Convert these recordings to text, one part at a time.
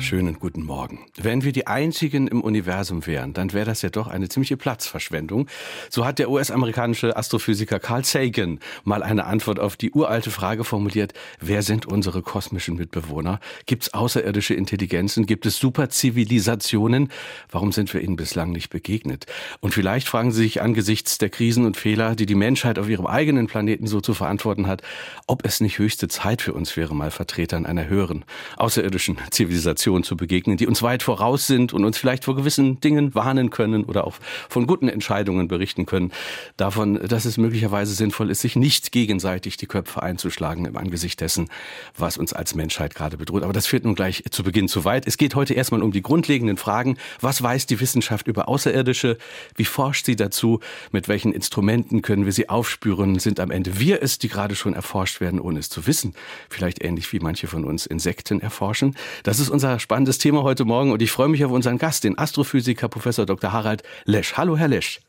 Schönen guten Morgen. Wenn wir die einzigen im Universum wären, dann wäre das ja doch eine ziemliche Platzverschwendung. So hat der US-amerikanische Astrophysiker Carl Sagan mal eine Antwort auf die uralte Frage formuliert, wer sind unsere kosmischen Mitbewohner? Gibt es außerirdische Intelligenzen? Gibt es Superzivilisationen? Warum sind wir ihnen bislang nicht begegnet? Und vielleicht fragen Sie sich angesichts der Krisen und Fehler, die die Menschheit auf ihrem eigenen Planeten so zu verantworten hat, ob es nicht höchste Zeit für uns wäre, mal Vertretern einer höheren außerirdischen Zivilisation Situationen zu begegnen, die uns weit voraus sind und uns vielleicht vor gewissen Dingen warnen können oder auch von guten Entscheidungen berichten können. Davon, dass es möglicherweise sinnvoll ist, sich nicht gegenseitig die Köpfe einzuschlagen im Angesicht dessen, was uns als Menschheit gerade bedroht. Aber das führt nun gleich zu Beginn zu weit. Es geht heute erstmal um die grundlegenden Fragen. Was weiß die Wissenschaft über Außerirdische? Wie forscht sie dazu? Mit welchen Instrumenten können wir sie aufspüren? Sind am Ende wir es, die gerade schon erforscht werden, ohne es zu wissen? Vielleicht ähnlich wie manche von uns Insekten erforschen. Das ist unser spannendes Thema heute Morgen und ich freue mich auf unseren Gast, den Astrophysiker Professor Dr. Harald Lesch. Hallo, Herr Lesch.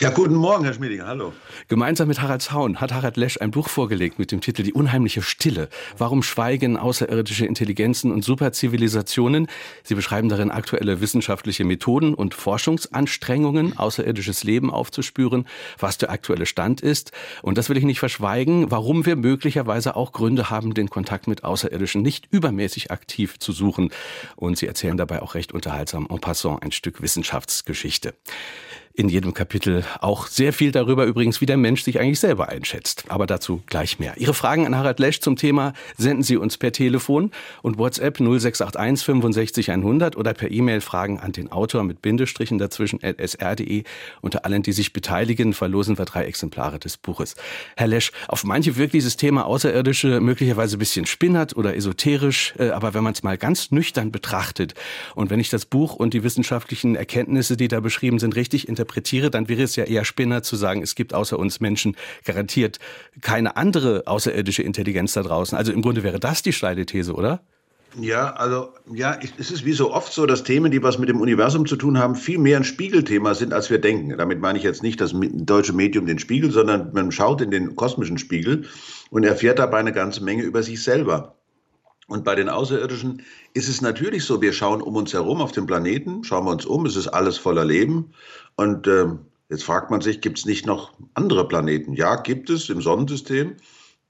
Ja, guten Morgen, Herr Schmiedinger, hallo. Gemeinsam mit Harald Zaun hat Harald Lesch ein Buch vorgelegt mit dem Titel Die unheimliche Stille. Warum schweigen außerirdische Intelligenzen und Superzivilisationen? Sie beschreiben darin aktuelle wissenschaftliche Methoden und Forschungsanstrengungen, außerirdisches Leben aufzuspüren, was der aktuelle Stand ist. Und das will ich nicht verschweigen, warum wir möglicherweise auch Gründe haben, den Kontakt mit Außerirdischen nicht übermäßig aktiv zu suchen. Und Sie erzählen dabei auch recht unterhaltsam en passant ein Stück Wissenschaftsgeschichte in jedem Kapitel auch sehr viel darüber übrigens, wie der Mensch sich eigentlich selber einschätzt. Aber dazu gleich mehr. Ihre Fragen an Harald Lesch zum Thema senden Sie uns per Telefon und WhatsApp 0681 65 100 oder per E-Mail Fragen an den Autor mit Bindestrichen dazwischen sr.de. Unter allen, die sich beteiligen, verlosen wir drei Exemplare des Buches. Herr Lesch, auf manche wirkt dieses Thema Außerirdische möglicherweise ein bisschen spinnert oder esoterisch, äh, aber wenn man es mal ganz nüchtern betrachtet und wenn ich das Buch und die wissenschaftlichen Erkenntnisse, die da beschrieben sind, richtig interpretiere, interpretiere, dann wäre es ja eher Spinner zu sagen, es gibt außer uns Menschen garantiert keine andere außerirdische Intelligenz da draußen. Also im Grunde wäre das die steile These, oder? Ja, also ja, es ist wie so oft so, dass Themen, die was mit dem Universum zu tun haben, viel mehr ein Spiegelthema sind, als wir denken. Damit meine ich jetzt nicht das deutsche Medium den Spiegel, sondern man schaut in den kosmischen Spiegel und erfährt dabei eine ganze Menge über sich selber. Und bei den Außerirdischen ist es natürlich so, wir schauen um uns herum auf dem Planeten, schauen wir uns um, es ist alles voller Leben. Und äh, jetzt fragt man sich, gibt es nicht noch andere Planeten? Ja, gibt es im Sonnensystem.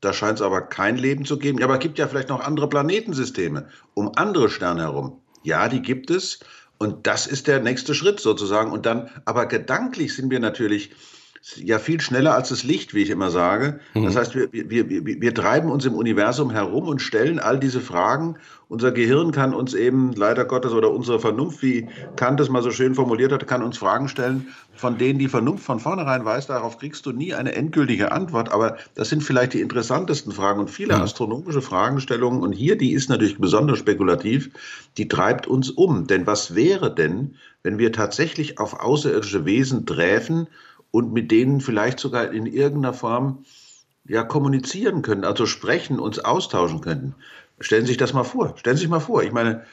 Da scheint es aber kein Leben zu geben. Ja, aber es gibt ja vielleicht noch andere Planetensysteme um andere Sterne herum. Ja, die gibt es. Und das ist der nächste Schritt sozusagen. Und dann, aber gedanklich sind wir natürlich ja viel schneller als das Licht, wie ich immer sage. Mhm. Das heißt, wir, wir, wir, wir treiben uns im Universum herum und stellen all diese Fragen. Unser Gehirn kann uns eben, leider Gottes, oder unsere Vernunft, wie Kant es mal so schön formuliert hat, kann uns Fragen stellen, von denen die Vernunft von vornherein weiß, darauf kriegst du nie eine endgültige Antwort. Aber das sind vielleicht die interessantesten Fragen und viele mhm. astronomische Fragestellungen. Und hier, die ist natürlich besonders spekulativ, die treibt uns um. Denn was wäre denn, wenn wir tatsächlich auf außerirdische Wesen träfen, und mit denen vielleicht sogar in irgendeiner Form ja kommunizieren können, also sprechen, uns austauschen könnten. Stellen Sie sich das mal vor. Stellen Sie sich mal vor. Ich meine,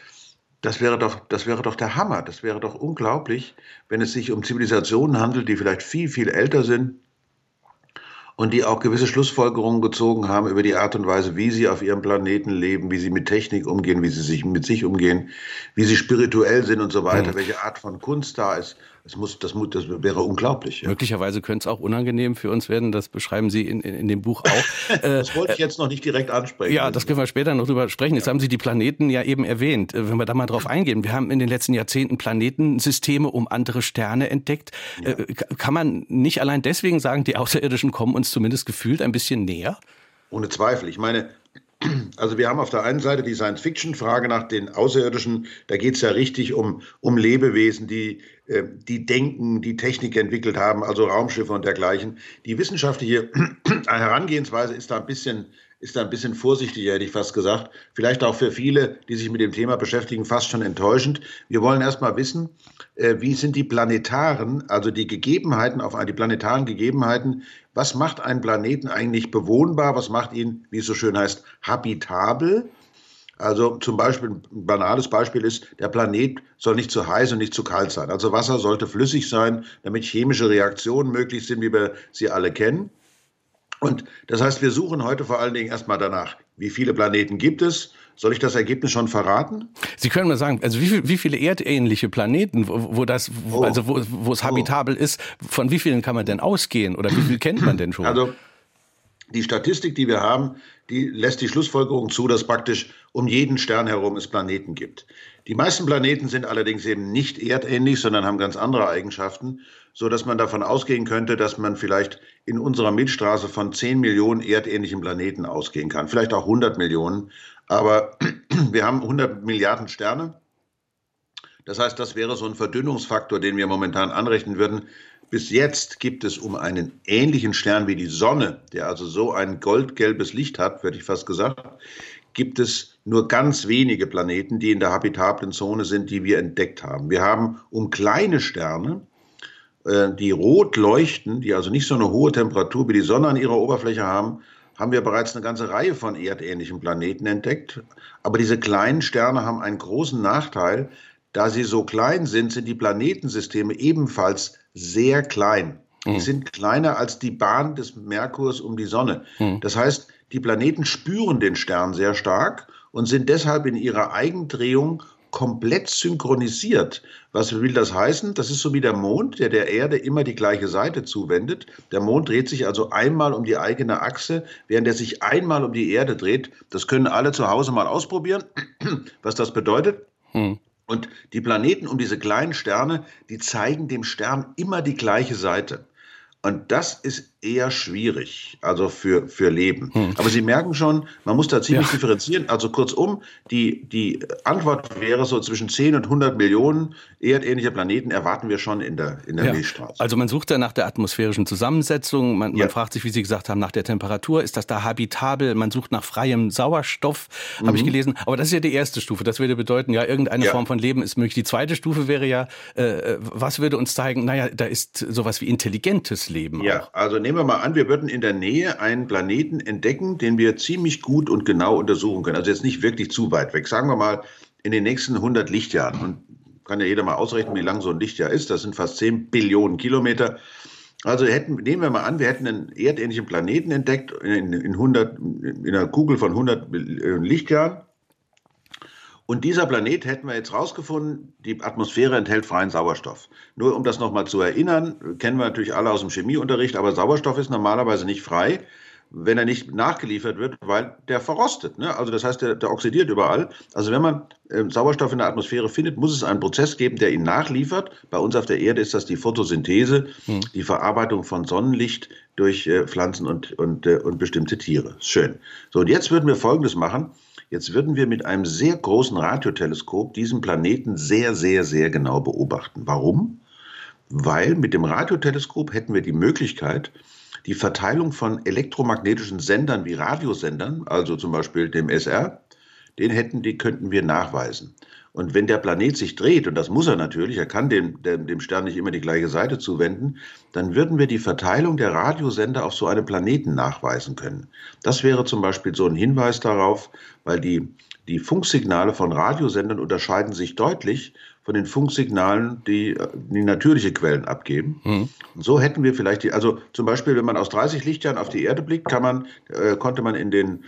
das wäre doch, das wäre doch der Hammer. Das wäre doch unglaublich, wenn es sich um Zivilisationen handelt, die vielleicht viel, viel älter sind und die auch gewisse Schlussfolgerungen gezogen haben über die Art und Weise, wie sie auf ihrem Planeten leben, wie sie mit Technik umgehen, wie sie sich mit sich umgehen, wie sie spirituell sind und so weiter, mhm. welche Art von Kunst da ist. Das, muss, das, muss, das wäre unglaublich. Ja. Möglicherweise könnte es auch unangenehm für uns werden. Das beschreiben Sie in, in, in dem Buch auch. das wollte ich jetzt noch nicht direkt ansprechen. Ja, das können wir später noch drüber sprechen. Jetzt ja. haben Sie die Planeten ja eben erwähnt. Äh, wenn wir da mal drauf eingehen. Wir haben in den letzten Jahrzehnten Planetensysteme um andere Sterne entdeckt. Ja. Äh, kann man nicht allein deswegen sagen, die Außerirdischen kommen uns zumindest gefühlt ein bisschen näher? Ohne Zweifel. Ich meine, also wir haben auf der einen Seite die Science-Fiction-Frage nach den Außerirdischen. Da geht es ja richtig um, um Lebewesen, die, äh, die denken, die Technik entwickelt haben, also Raumschiffe und dergleichen. Die wissenschaftliche Herangehensweise ist da ein bisschen ist da ein bisschen vorsichtiger, hätte ich fast gesagt. Vielleicht auch für viele, die sich mit dem Thema beschäftigen, fast schon enttäuschend. Wir wollen erst mal wissen, äh, wie sind die planetaren, also die Gegebenheiten, auf die planetaren Gegebenheiten, was macht einen Planeten eigentlich bewohnbar, was macht ihn, wie es so schön heißt, habitabel? Also zum Beispiel, ein banales Beispiel ist, der Planet soll nicht zu heiß und nicht zu kalt sein. Also Wasser sollte flüssig sein, damit chemische Reaktionen möglich sind, wie wir sie alle kennen. Und das heißt, wir suchen heute vor allen Dingen erstmal danach, wie viele Planeten gibt es? Soll ich das Ergebnis schon verraten? Sie können mal sagen, also wie, viel, wie viele erdähnliche Planeten, wo, wo das, wo, oh. also wo, wo es habitabel oh. ist, von wie vielen kann man denn ausgehen oder wie viel kennt man denn schon? Also die Statistik, die wir haben, die lässt die Schlussfolgerung zu, dass praktisch um jeden Stern herum es Planeten gibt. Die meisten Planeten sind allerdings eben nicht erdähnlich, sondern haben ganz andere Eigenschaften, so dass man davon ausgehen könnte, dass man vielleicht in unserer Milchstraße von 10 Millionen erdähnlichen Planeten ausgehen kann, vielleicht auch 100 Millionen. Aber wir haben 100 Milliarden Sterne. Das heißt, das wäre so ein Verdünnungsfaktor, den wir momentan anrechnen würden. Bis jetzt gibt es um einen ähnlichen Stern wie die Sonne, der also so ein goldgelbes Licht hat, würde ich fast gesagt, gibt es nur ganz wenige Planeten, die in der habitablen Zone sind, die wir entdeckt haben. Wir haben um kleine Sterne, äh, die rot leuchten, die also nicht so eine hohe Temperatur wie die Sonne an ihrer Oberfläche haben, haben wir bereits eine ganze Reihe von erdähnlichen Planeten entdeckt. Aber diese kleinen Sterne haben einen großen Nachteil. Da sie so klein sind, sind die Planetensysteme ebenfalls sehr klein. Mhm. Die sind kleiner als die Bahn des Merkurs um die Sonne. Mhm. Das heißt, die Planeten spüren den Stern sehr stark und sind deshalb in ihrer Eigendrehung komplett synchronisiert. Was will das heißen? Das ist so wie der Mond, der der Erde immer die gleiche Seite zuwendet. Der Mond dreht sich also einmal um die eigene Achse, während er sich einmal um die Erde dreht. Das können alle zu Hause mal ausprobieren, was das bedeutet. Hm. Und die Planeten um diese kleinen Sterne, die zeigen dem Stern immer die gleiche Seite. Und das ist eher schwierig, also für, für Leben. Hm. Aber Sie merken schon, man muss da ziemlich ja. differenzieren. Also kurzum, die, die Antwort wäre so zwischen 10 und 100 Millionen erdähnlicher Planeten erwarten wir schon in der, in der ja. Milchstraße. Also man sucht da nach der atmosphärischen Zusammensetzung, man, ja. man, fragt sich, wie Sie gesagt haben, nach der Temperatur, ist das da habitabel? Man sucht nach freiem Sauerstoff, mhm. habe ich gelesen. Aber das ist ja die erste Stufe. Das würde bedeuten, ja, irgendeine Form von Leben ist möglich. Die zweite Stufe wäre ja, äh, was würde uns zeigen, naja, da ist sowas wie intelligentes Leben. Leben. Ja, auch. also nehmen wir mal an, wir würden in der Nähe einen Planeten entdecken, den wir ziemlich gut und genau untersuchen können. Also jetzt nicht wirklich zu weit weg. Sagen wir mal in den nächsten 100 Lichtjahren. Und kann ja jeder mal ausrechnen, wie lang so ein Lichtjahr ist. Das sind fast 10 Billionen Kilometer. Also hätten, nehmen wir mal an, wir hätten einen erdähnlichen Planeten entdeckt in, in, 100, in einer Kugel von 100 Lichtjahren. Und dieser Planet hätten wir jetzt rausgefunden, die Atmosphäre enthält freien Sauerstoff. Nur um das nochmal zu erinnern, kennen wir natürlich alle aus dem Chemieunterricht, aber Sauerstoff ist normalerweise nicht frei, wenn er nicht nachgeliefert wird, weil der verrostet. Ne? Also das heißt, der, der, oxidiert überall. Also wenn man äh, Sauerstoff in der Atmosphäre findet, muss es einen Prozess geben, der ihn nachliefert. Bei uns auf der Erde ist das die Photosynthese, hm. die Verarbeitung von Sonnenlicht durch äh, Pflanzen und, und, äh, und bestimmte Tiere. Schön. So, und jetzt würden wir Folgendes machen. Jetzt würden wir mit einem sehr großen Radioteleskop diesen Planeten sehr, sehr, sehr genau beobachten. Warum? Weil mit dem Radioteleskop hätten wir die Möglichkeit, die Verteilung von elektromagnetischen Sendern wie Radiosendern, also zum Beispiel dem SR, den hätten, die könnten wir nachweisen. Und wenn der Planet sich dreht, und das muss er natürlich, er kann dem, dem, dem Stern nicht immer die gleiche Seite zuwenden, dann würden wir die Verteilung der Radiosender auf so einem Planeten nachweisen können. Das wäre zum Beispiel so ein Hinweis darauf, weil die, die Funksignale von Radiosendern unterscheiden sich deutlich von den Funksignalen, die, die natürliche Quellen abgeben. Mhm. Und so hätten wir vielleicht die, also zum Beispiel, wenn man aus 30 Lichtjahren auf die Erde blickt, kann man, äh, konnte man in den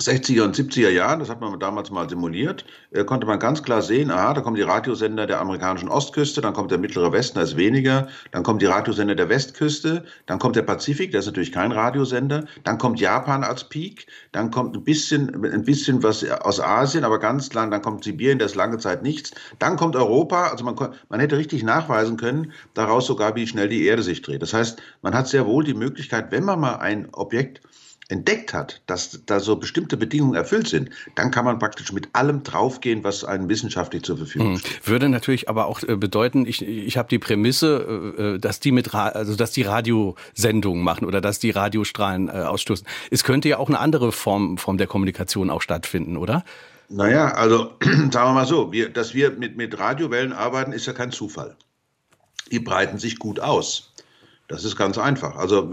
60er und 70er Jahren, das hat man damals mal simuliert, äh, konnte man ganz klar sehen, aha, da kommen die Radiosender der amerikanischen Ostküste, dann kommt der mittlere Westen, da ist weniger, dann kommt die Radiosender der Westküste, dann kommt der Pazifik, der ist natürlich kein Radiosender, dann kommt Japan als Peak, dann kommt ein bisschen, ein bisschen was aus Asien, aber ganz lang, dann kommt Sibirien, da ist lange Zeit nichts, dann kommt Europa, also man, man hätte richtig nachweisen können, daraus sogar, wie schnell die Erde sich dreht. Das heißt, man hat sehr wohl die Möglichkeit, wenn man mal ein Objekt entdeckt hat, dass da so bestimmte Bedingungen erfüllt sind, dann kann man praktisch mit allem draufgehen, was einem wissenschaftlich zur Verfügung hm. steht. Würde natürlich aber auch äh, bedeuten, ich, ich habe die Prämisse, äh, äh, dass die mit also dass die Radiosendungen machen oder dass die Radiostrahlen ausstoßen. Es könnte ja auch eine andere Form, Form der Kommunikation auch stattfinden, oder? Naja, also sagen wir mal so, wir, dass wir mit, mit Radiowellen arbeiten, ist ja kein Zufall. Die breiten sich gut aus. Das ist ganz einfach. Also,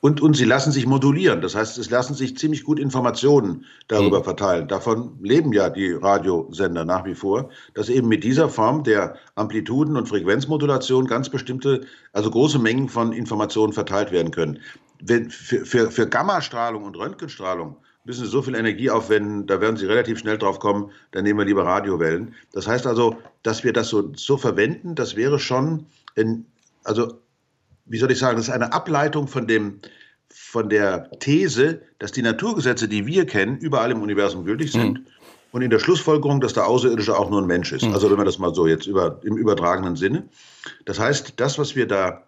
und, und sie lassen sich modulieren. Das heißt, es lassen sich ziemlich gut Informationen darüber mhm. verteilen. Davon leben ja die Radiosender nach wie vor, dass eben mit dieser Form der Amplituden- und Frequenzmodulation ganz bestimmte, also große Mengen von Informationen verteilt werden können. wenn, für, für, für Gammastrahlung und Röntgenstrahlung müssen Sie so viel Energie aufwenden, da werden Sie relativ schnell drauf kommen, dann nehmen wir lieber Radiowellen. Das heißt also, dass wir das so, so verwenden, das wäre schon, in, also wie soll ich sagen, das ist eine Ableitung von dem, von der These, dass die Naturgesetze, die wir kennen, überall im Universum gültig sind. Mhm. Und in der Schlussfolgerung, dass der Außerirdische auch nur ein Mensch ist. Mhm. Also wenn man das mal so jetzt über, im übertragenen Sinne. Das heißt, das, was wir da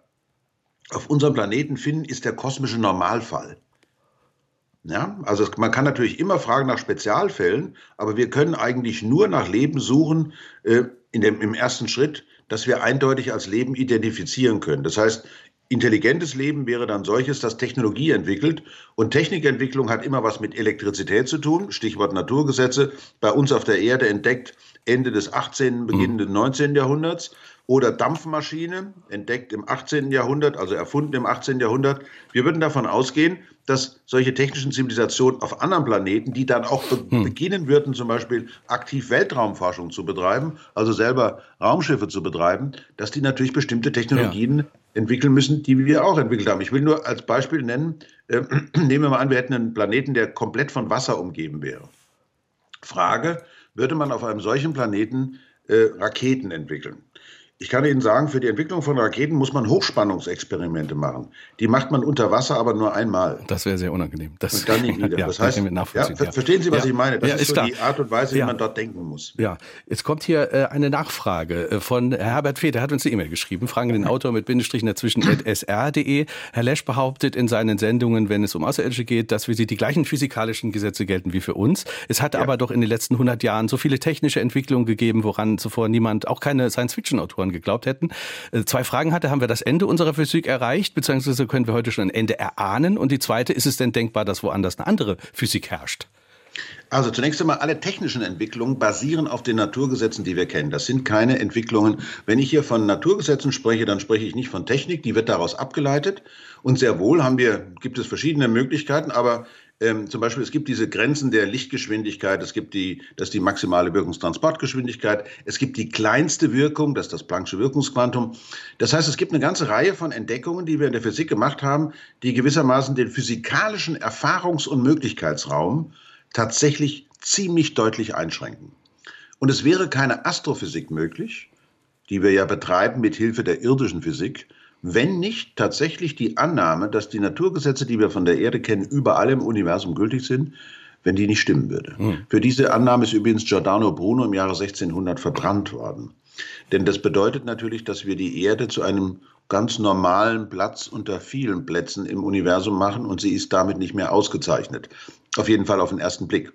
auf unserem Planeten finden, ist der kosmische Normalfall. Ja, also man kann natürlich immer fragen nach Spezialfällen, aber wir können eigentlich nur nach Leben suchen äh, in dem, im ersten Schritt, das wir eindeutig als Leben identifizieren können. Das heißt, Intelligentes Leben wäre dann solches, das Technologie entwickelt. Und Technikentwicklung hat immer was mit Elektrizität zu tun. Stichwort Naturgesetze. Bei uns auf der Erde entdeckt Ende des 18., Beginn des 19. Jahrhunderts. Oder Dampfmaschine, entdeckt im 18. Jahrhundert, also erfunden im 18. Jahrhundert. Wir würden davon ausgehen, dass solche technischen Zivilisationen auf anderen Planeten, die dann auch be hm. beginnen würden, zum Beispiel aktiv Weltraumforschung zu betreiben, also selber Raumschiffe zu betreiben, dass die natürlich bestimmte Technologien ja entwickeln müssen, die wir auch entwickelt haben. Ich will nur als Beispiel nennen, äh, nehmen wir mal an, wir hätten einen Planeten, der komplett von Wasser umgeben wäre. Frage, würde man auf einem solchen Planeten äh, Raketen entwickeln? Ich kann Ihnen sagen, für die Entwicklung von Raketen muss man Hochspannungsexperimente machen. Die macht man unter Wasser aber nur einmal. Das wäre sehr unangenehm. Das, und dann nie wieder. ja, das heißt, ja, verstehen Sie, was ja. ich meine? Das ja, ist, so klar. die Art und Weise, wie man dort denken muss. Ja, jetzt kommt hier äh, eine Nachfrage äh, von Herbert Fee, der hat uns eine E-Mail geschrieben. Fragen den Autor mit Bindestrichen dazwischen sr.de. Herr Lesch behauptet in seinen Sendungen, wenn es um Außerirdische geht, dass für sie die gleichen physikalischen Gesetze gelten wie für uns. Es hat aber doch in den letzten 100 Jahren so viele technische Entwicklungen gegeben, woran zuvor niemand, auch keine Science-Fiction-Autoren geglaubt hätten. Äh, zwei Fragen hatte, haben wir das Ende unserer Physik erreicht, beziehungsweise können wir heute schon ein Ende erahnen? Und die zweite, ist es denn denkbar, dass woanders eine andere Physik herrscht? Also zunächst einmal, alle technischen Entwicklungen basieren auf den Naturgesetzen, die wir kennen. Das sind keine Entwicklungen. Wenn ich hier von Naturgesetzen spreche, dann spreche ich nicht von Technik, die wird daraus abgeleitet. Und sehr wohl haben wir, gibt es verschiedene Möglichkeiten, aber ähm, zum Beispiel, es gibt diese Grenzen der Lichtgeschwindigkeit, es gibt die, das ist die maximale Wirkungstransportgeschwindigkeit, es gibt die kleinste Wirkung, das ist das Planck'sche Wirkungsquantum. Das heißt, es gibt eine ganze Reihe von Entdeckungen, die wir in der Physik gemacht haben, die gewissermaßen den physikalischen Erfahrungs- und Möglichkeitsraum tatsächlich ziemlich deutlich einschränken. Und es wäre keine Astrophysik möglich, die wir ja betreiben mit Hilfe der irdischen Physik, wenn nicht tatsächlich die Annahme, dass die Naturgesetze, die wir von der Erde kennen, überall im Universum gültig sind, wenn die nicht stimmen würde. Hm. Für diese Annahme ist übrigens Giordano Bruno im Jahre 1600 verbrannt worden. Denn das bedeutet natürlich, dass wir die Erde zu einem ganz normalen Platz unter vielen Plätzen im Universum machen und sie ist damit nicht mehr ausgezeichnet. Auf jeden Fall auf den ersten Blick.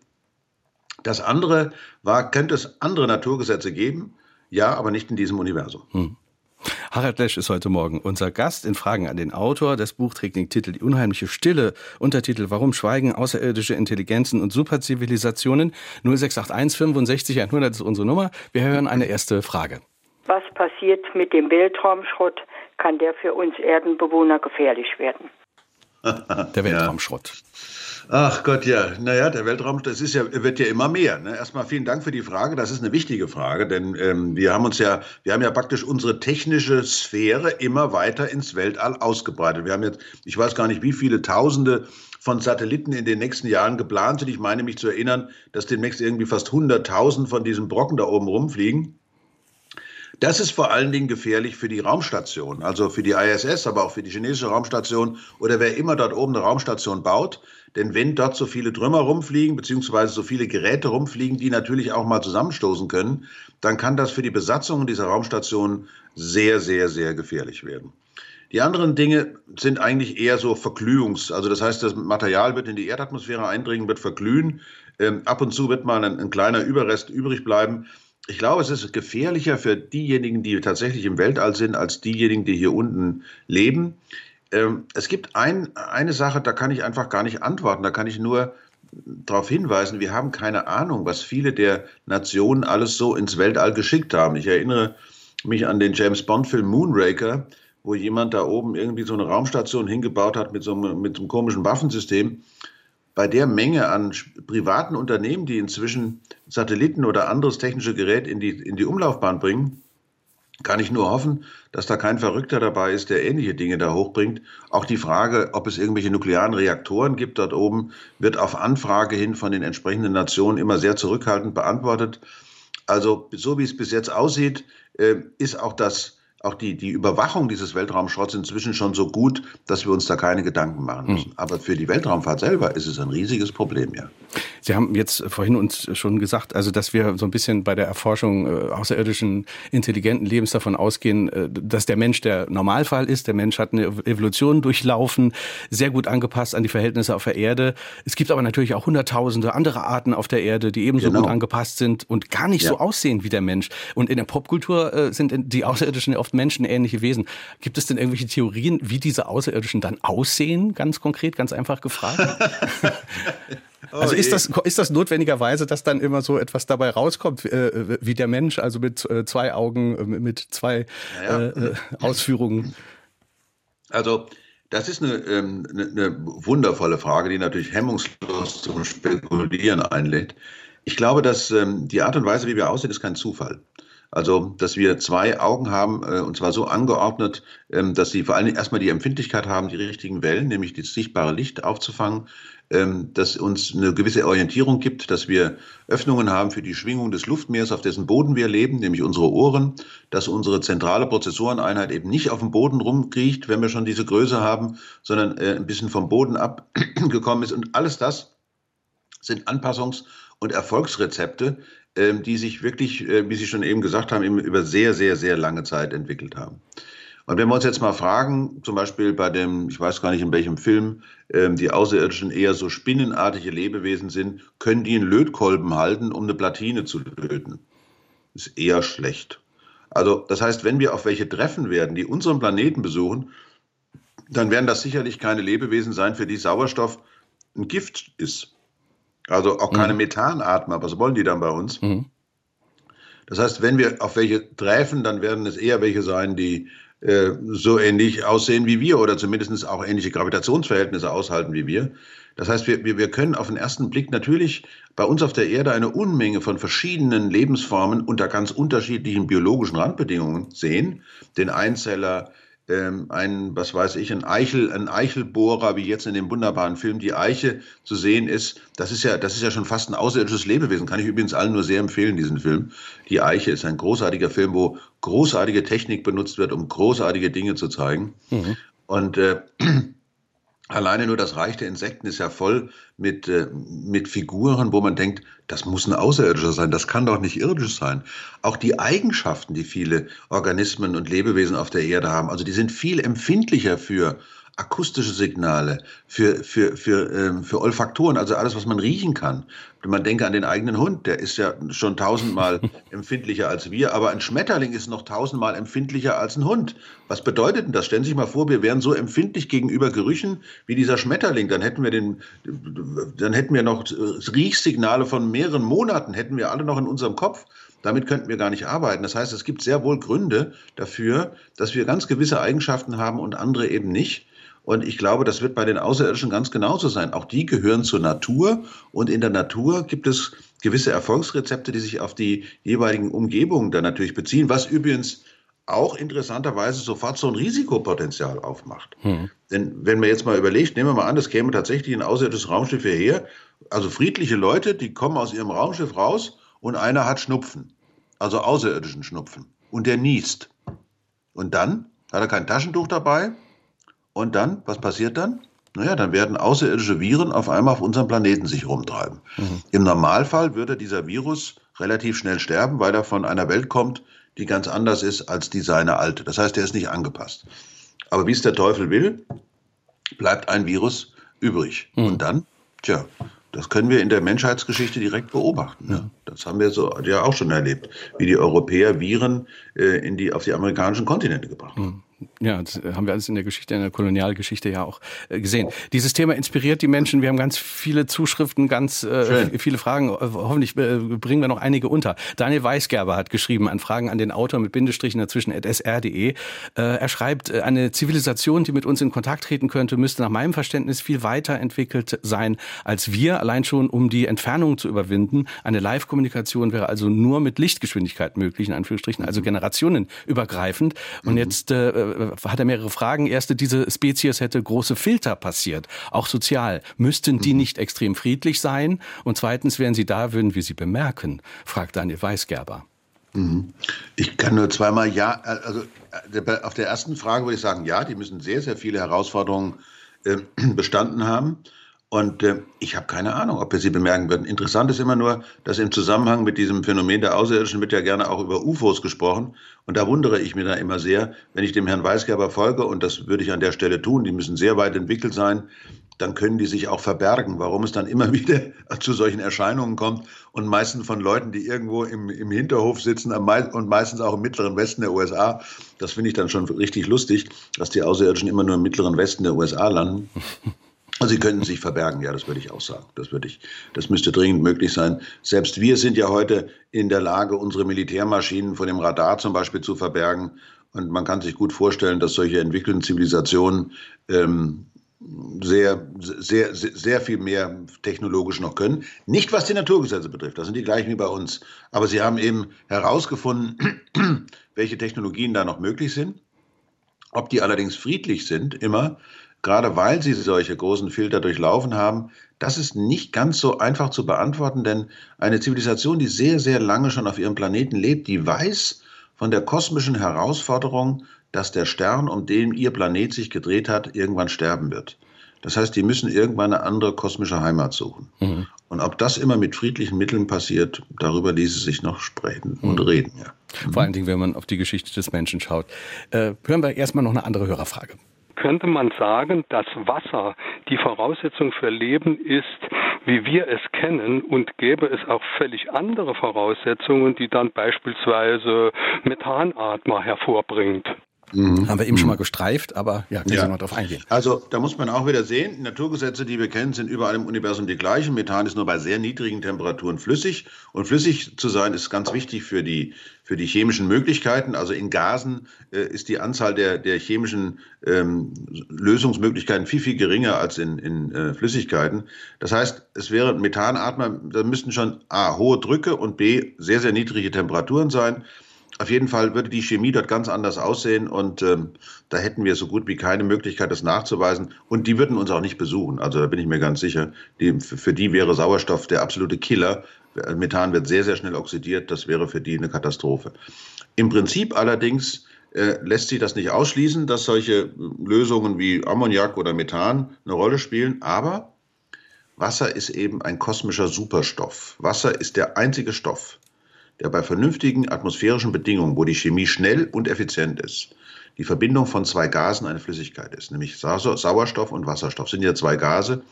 Das andere war, könnte es andere Naturgesetze geben? Ja, aber nicht in diesem Universum. Hm. Harald Lesch ist heute Morgen unser Gast in Fragen an den Autor. Das Buch trägt den Titel Die unheimliche Stille. Untertitel Warum schweigen außerirdische Intelligenzen und Superzivilisationen? 0681 65 100 ist unsere Nummer. Wir hören eine erste Frage. Was passiert mit dem Weltraumschrott? Kann der für uns Erdenbewohner gefährlich werden? Der Weltraumschrott. Ach Gott, ja. Naja, der Weltraum, das ist ja, wird ja immer mehr. Ne? Erstmal vielen Dank für die Frage. Das ist eine wichtige Frage, denn ähm, wir haben uns ja, wir haben ja praktisch unsere technische Sphäre immer weiter ins Weltall ausgebreitet. Wir haben jetzt, ich weiß gar nicht, wie viele Tausende von Satelliten in den nächsten Jahren geplant sind. Ich meine mich zu erinnern, dass demnächst irgendwie fast 100.000 von diesen Brocken da oben rumfliegen. Das ist vor allen Dingen gefährlich für die Raumstation, also für die ISS, aber auch für die chinesische Raumstation oder wer immer dort oben eine Raumstation baut. Denn wenn dort so viele Trümmer rumfliegen, beziehungsweise so viele Geräte rumfliegen, die natürlich auch mal zusammenstoßen können, dann kann das für die Besatzung dieser Raumstation sehr, sehr, sehr gefährlich werden. Die anderen Dinge sind eigentlich eher so Verglühungs-, also das heißt, das Material wird in die Erdatmosphäre eindringen, wird verglühen. Ähm, ab und zu wird mal ein, ein kleiner Überrest übrig bleiben ich glaube, es ist gefährlicher für diejenigen, die tatsächlich im Weltall sind, als diejenigen, die hier unten leben. Ähm, es gibt ein, eine Sache, da kann ich einfach gar nicht antworten. Da kann ich nur darauf hinweisen, wir haben keine Ahnung, was viele der Nationen alles so ins Weltall geschickt haben. Ich erinnere mich an den James Bond-Film Moonraker, wo jemand da oben irgendwie so eine Raumstation hingebaut hat mit so einem, mit so einem komischen Waffensystem bei der Menge an privaten Unternehmen, die inzwischen Satelliten oder anderes technische Gerät in die, in die Umlaufbahn bringen, kann ich nur hoffen, dass da kein Verrückter dabei ist, der ähnliche Dinge da hochbringt. Auch die Frage, ob es irgendwelche nuklearen Reaktoren gibt dort oben, wird auf Anfrage hin von den entsprechenden Nationen immer sehr zurückhaltend beantwortet. Also so wie es bis jetzt aussieht, äh, ist auch das auch die, die Überwachung dieses Weltraumschrotts inzwischen schon so gut, dass wir uns da keine Gedanken machen müssen. Mhm. Aber für die Weltraumfahrt selber ist es ein riesiges Problem, ja. Sie haben jetzt vorhin uns schon gesagt, also dass wir so ein bisschen bei der Erforschung äh, außerirdischen intelligenten Lebens davon ausgehen, äh, dass der Mensch der Normalfall ist. Der Mensch hat eine Evolution durchlaufen, sehr gut angepasst an die Verhältnisse auf der Erde. Es gibt aber natürlich auch hunderttausende andere Arten auf der Erde, die ebenso genau. gut angepasst sind und gar nicht ja. so aussehen wie der Mensch. Und in der Popkultur äh, sind die Außerirdischen oft menschenähnliche Wesen. Gibt es denn irgendwelche Theorien, wie diese Außerirdischen dann aussehen? Ganz konkret, ganz einfach gefragt. Oh also ist das, ist das notwendigerweise, dass dann immer so etwas dabei rauskommt, äh, wie der Mensch, also mit äh, zwei Augen, äh, mit zwei ja, ja. Äh, Ausführungen? Also das ist eine, ähm, eine, eine, wundervolle Frage, die natürlich hemmungslos zum Spekulieren einlädt. Ich glaube, dass ähm, die Art und Weise, wie wir aussehen, ist kein Zufall. Also, dass wir zwei Augen haben, äh, und zwar so angeordnet, ähm, dass sie vor allem erstmal die Empfindlichkeit haben, die richtigen Wellen, nämlich das sichtbare Licht aufzufangen, ähm, dass uns eine gewisse Orientierung gibt, dass wir Öffnungen haben für die Schwingung des Luftmeers, auf dessen Boden wir leben, nämlich unsere Ohren, dass unsere zentrale Prozessoreneinheit eben nicht auf dem Boden rumkriecht, wenn wir schon diese Größe haben, sondern äh, ein bisschen vom Boden abgekommen ist. Und alles das sind Anpassungs- und Erfolgsrezepte, die sich wirklich, äh, wie Sie schon eben gesagt haben, über sehr, sehr, sehr lange Zeit entwickelt haben. Und wenn wir uns jetzt mal fragen, zum Beispiel bei dem, ich weiß gar nicht in welchem Film, ähm, die Außerirdischen eher so spinnenartige Lebewesen sind, können die einen Lötkolben halten, um eine Platine zu löten? Ist eher schlecht. Also, das heißt, wenn wir auf welche treffen werden, die unseren Planeten besuchen, dann werden das sicherlich keine Lebewesen sein, für die Sauerstoff ein Gift ist. Also auch keine mhm. Methanatmer. Was wollen die dann bei uns? Mhm. Das heißt, wenn wir auf welche treffen, dann werden es eher welche sein, die äh, so ähnlich aussehen wie wir oder zumindest auch ähnliche Gravitationsverhältnisse aushalten wie wir. Das heißt, wir, wir können auf den ersten Blick natürlich bei uns auf der Erde eine Unmenge von verschiedenen Lebensformen unter ganz unterschiedlichen biologischen Randbedingungen sehen. Den Einzeller, ähm, ein, was weiß ich, ein Eichel, ein Eichelbohrer, wie jetzt in dem wunderbaren Film Die Eiche zu sehen ist. Das ist ja, das ist ja schon fast ein außerirdisches Lebewesen. Kann ich übrigens allen nur sehr empfehlen, diesen Film. Die Eiche ist ein großartiger Film, wo großartige Technik benutzt wird, um großartige Dinge zu zeigen. Mhm. Und äh, Alleine nur das Reich der Insekten ist ja voll mit, äh, mit Figuren, wo man denkt, das muss ein Außerirdischer sein, das kann doch nicht irdisch sein. Auch die Eigenschaften, die viele Organismen und Lebewesen auf der Erde haben, also die sind viel empfindlicher für akustische Signale, für, für, für, ähm, für Olfaktoren, also alles, was man riechen kann. Man denke an den eigenen Hund, der ist ja schon tausendmal empfindlicher als wir, aber ein Schmetterling ist noch tausendmal empfindlicher als ein Hund. Was bedeutet denn das? Stellen Sie sich mal vor, wir wären so empfindlich gegenüber Gerüchen wie dieser Schmetterling, dann hätten wir den, dann hätten wir noch Riechsignale von mehreren Monaten, hätten wir alle noch in unserem Kopf. Damit könnten wir gar nicht arbeiten. Das heißt, es gibt sehr wohl Gründe dafür, dass wir ganz gewisse Eigenschaften haben und andere eben nicht. Und ich glaube, das wird bei den Außerirdischen ganz genauso sein. Auch die gehören zur Natur und in der Natur gibt es gewisse Erfolgsrezepte, die sich auf die jeweiligen Umgebungen dann natürlich beziehen, was übrigens auch interessanterweise sofort so ein Risikopotenzial aufmacht. Hm. Denn wenn man jetzt mal überlegt, nehmen wir mal an, es käme tatsächlich ein außerirdisches Raumschiff hierher, also friedliche Leute, die kommen aus ihrem Raumschiff raus und einer hat Schnupfen, also außerirdischen Schnupfen, und der niest. Und dann hat er kein Taschentuch dabei, und dann, was passiert dann? Naja, dann werden außerirdische Viren auf einmal auf unserem Planeten sich rumtreiben. Mhm. Im Normalfall würde dieser Virus relativ schnell sterben, weil er von einer Welt kommt, die ganz anders ist als die seine alte. Das heißt, er ist nicht angepasst. Aber wie es der Teufel will, bleibt ein Virus übrig. Mhm. Und dann, tja, das können wir in der Menschheitsgeschichte direkt beobachten. Ja. Das haben wir so ja auch schon erlebt, wie die Europäer Viren äh, in die, auf die amerikanischen Kontinente gebracht haben. Mhm. Ja, das haben wir alles in der Geschichte, in der Kolonialgeschichte ja auch äh, gesehen. Dieses Thema inspiriert die Menschen. Wir haben ganz viele Zuschriften, ganz äh, viele Fragen. Hoffentlich äh, bringen wir noch einige unter. Daniel Weisgerber hat geschrieben an Fragen an den Autor mit Bindestrichen dazwischen at sr.de. Äh, er schreibt, äh, eine Zivilisation, die mit uns in Kontakt treten könnte, müsste nach meinem Verständnis viel weiter entwickelt sein als wir, allein schon um die Entfernung zu überwinden. Eine Live-Kommunikation wäre also nur mit Lichtgeschwindigkeit möglich, in Anführungsstrichen, also generationenübergreifend. Und mhm. jetzt äh, äh, hat er mehrere Fragen. Erste, diese Spezies hätte große Filter passiert, auch sozial. Müssten die mhm. nicht extrem friedlich sein? Und zweitens, wären sie da, würden wir sie bemerken? fragt Daniel Weisgerber. Mhm. Ich kann nur zweimal ja, also äh, auf der ersten Frage würde ich sagen, ja, die müssen sehr, sehr viele Herausforderungen äh, bestanden haben. Und äh, ich habe keine Ahnung, ob wir sie bemerken würden. Interessant ist immer nur, dass im Zusammenhang mit diesem Phänomen der Außerirdischen wird ja gerne auch über UFOs gesprochen. Und da wundere ich mich da immer sehr, wenn ich dem Herrn Weisgerber folge, und das würde ich an der Stelle tun, die müssen sehr weit entwickelt sein, dann können die sich auch verbergen. Warum es dann immer wieder zu solchen Erscheinungen kommt und meistens von Leuten, die irgendwo im, im Hinterhof sitzen und meistens auch im mittleren Westen der USA, das finde ich dann schon richtig lustig, dass die Außerirdischen immer nur im mittleren Westen der USA landen. Also sie könnten sich verbergen, ja, das würde ich auch sagen. Das würde ich, das müsste dringend möglich sein. Selbst wir sind ja heute in der Lage, unsere Militärmaschinen von dem Radar zum Beispiel zu verbergen. Und man kann sich gut vorstellen, dass solche entwickelten Zivilisationen ähm, sehr, sehr, sehr viel mehr technologisch noch können. Nicht was die Naturgesetze betrifft, das sind die gleichen wie bei uns. Aber sie haben eben herausgefunden, welche Technologien da noch möglich sind. Ob die allerdings friedlich sind, immer, gerade weil sie solche großen Filter durchlaufen haben, das ist nicht ganz so einfach zu beantworten, denn eine Zivilisation, die sehr, sehr lange schon auf ihrem Planeten lebt, die weiß von der kosmischen Herausforderung, dass der Stern, um den ihr Planet sich gedreht hat, irgendwann sterben wird. Das heißt, die müssen irgendwann eine andere kosmische Heimat suchen. Mhm. Und ob das immer mit friedlichen Mitteln passiert, darüber ließe sich noch sprechen und mhm. reden. Ja. Vor allen Dingen, wenn man auf die Geschichte des Menschen schaut. Äh, hören wir erstmal noch eine andere Hörerfrage könnte man sagen, dass Wasser die Voraussetzung für Leben ist, wie wir es kennen, und gäbe es auch völlig andere Voraussetzungen, die dann beispielsweise Methanatmer hervorbringt. Mhm. Haben wir eben schon mal mhm. gestreift, aber ja, können ja. Sie noch darauf eingehen. Also da muss man auch wieder sehen, Naturgesetze, die wir kennen, sind überall im Universum die gleichen. Methan ist nur bei sehr niedrigen Temperaturen flüssig. Und flüssig zu sein ist ganz wichtig für die, für die chemischen Möglichkeiten. Also in Gasen äh, ist die Anzahl der, der chemischen ähm, Lösungsmöglichkeiten viel, viel geringer als in, in äh, Flüssigkeiten. Das heißt, es wäre Methanatmer, da müssten schon A, hohe Drücke und B, sehr, sehr niedrige Temperaturen sein. Auf jeden Fall würde die Chemie dort ganz anders aussehen und ähm, da hätten wir so gut wie keine Möglichkeit, das nachzuweisen. Und die würden uns auch nicht besuchen. Also da bin ich mir ganz sicher. Die, für die wäre Sauerstoff der absolute Killer. Methan wird sehr, sehr schnell oxidiert. Das wäre für die eine Katastrophe. Im Prinzip allerdings äh, lässt sich das nicht ausschließen, dass solche Lösungen wie Ammoniak oder Methan eine Rolle spielen. Aber Wasser ist eben ein kosmischer Superstoff. Wasser ist der einzige Stoff, der bei vernünftigen atmosphärischen Bedingungen, wo die Chemie schnell und effizient ist, die Verbindung von zwei Gasen eine Flüssigkeit ist, nämlich Sauerstoff und Wasserstoff. Sind ja zwei Gase,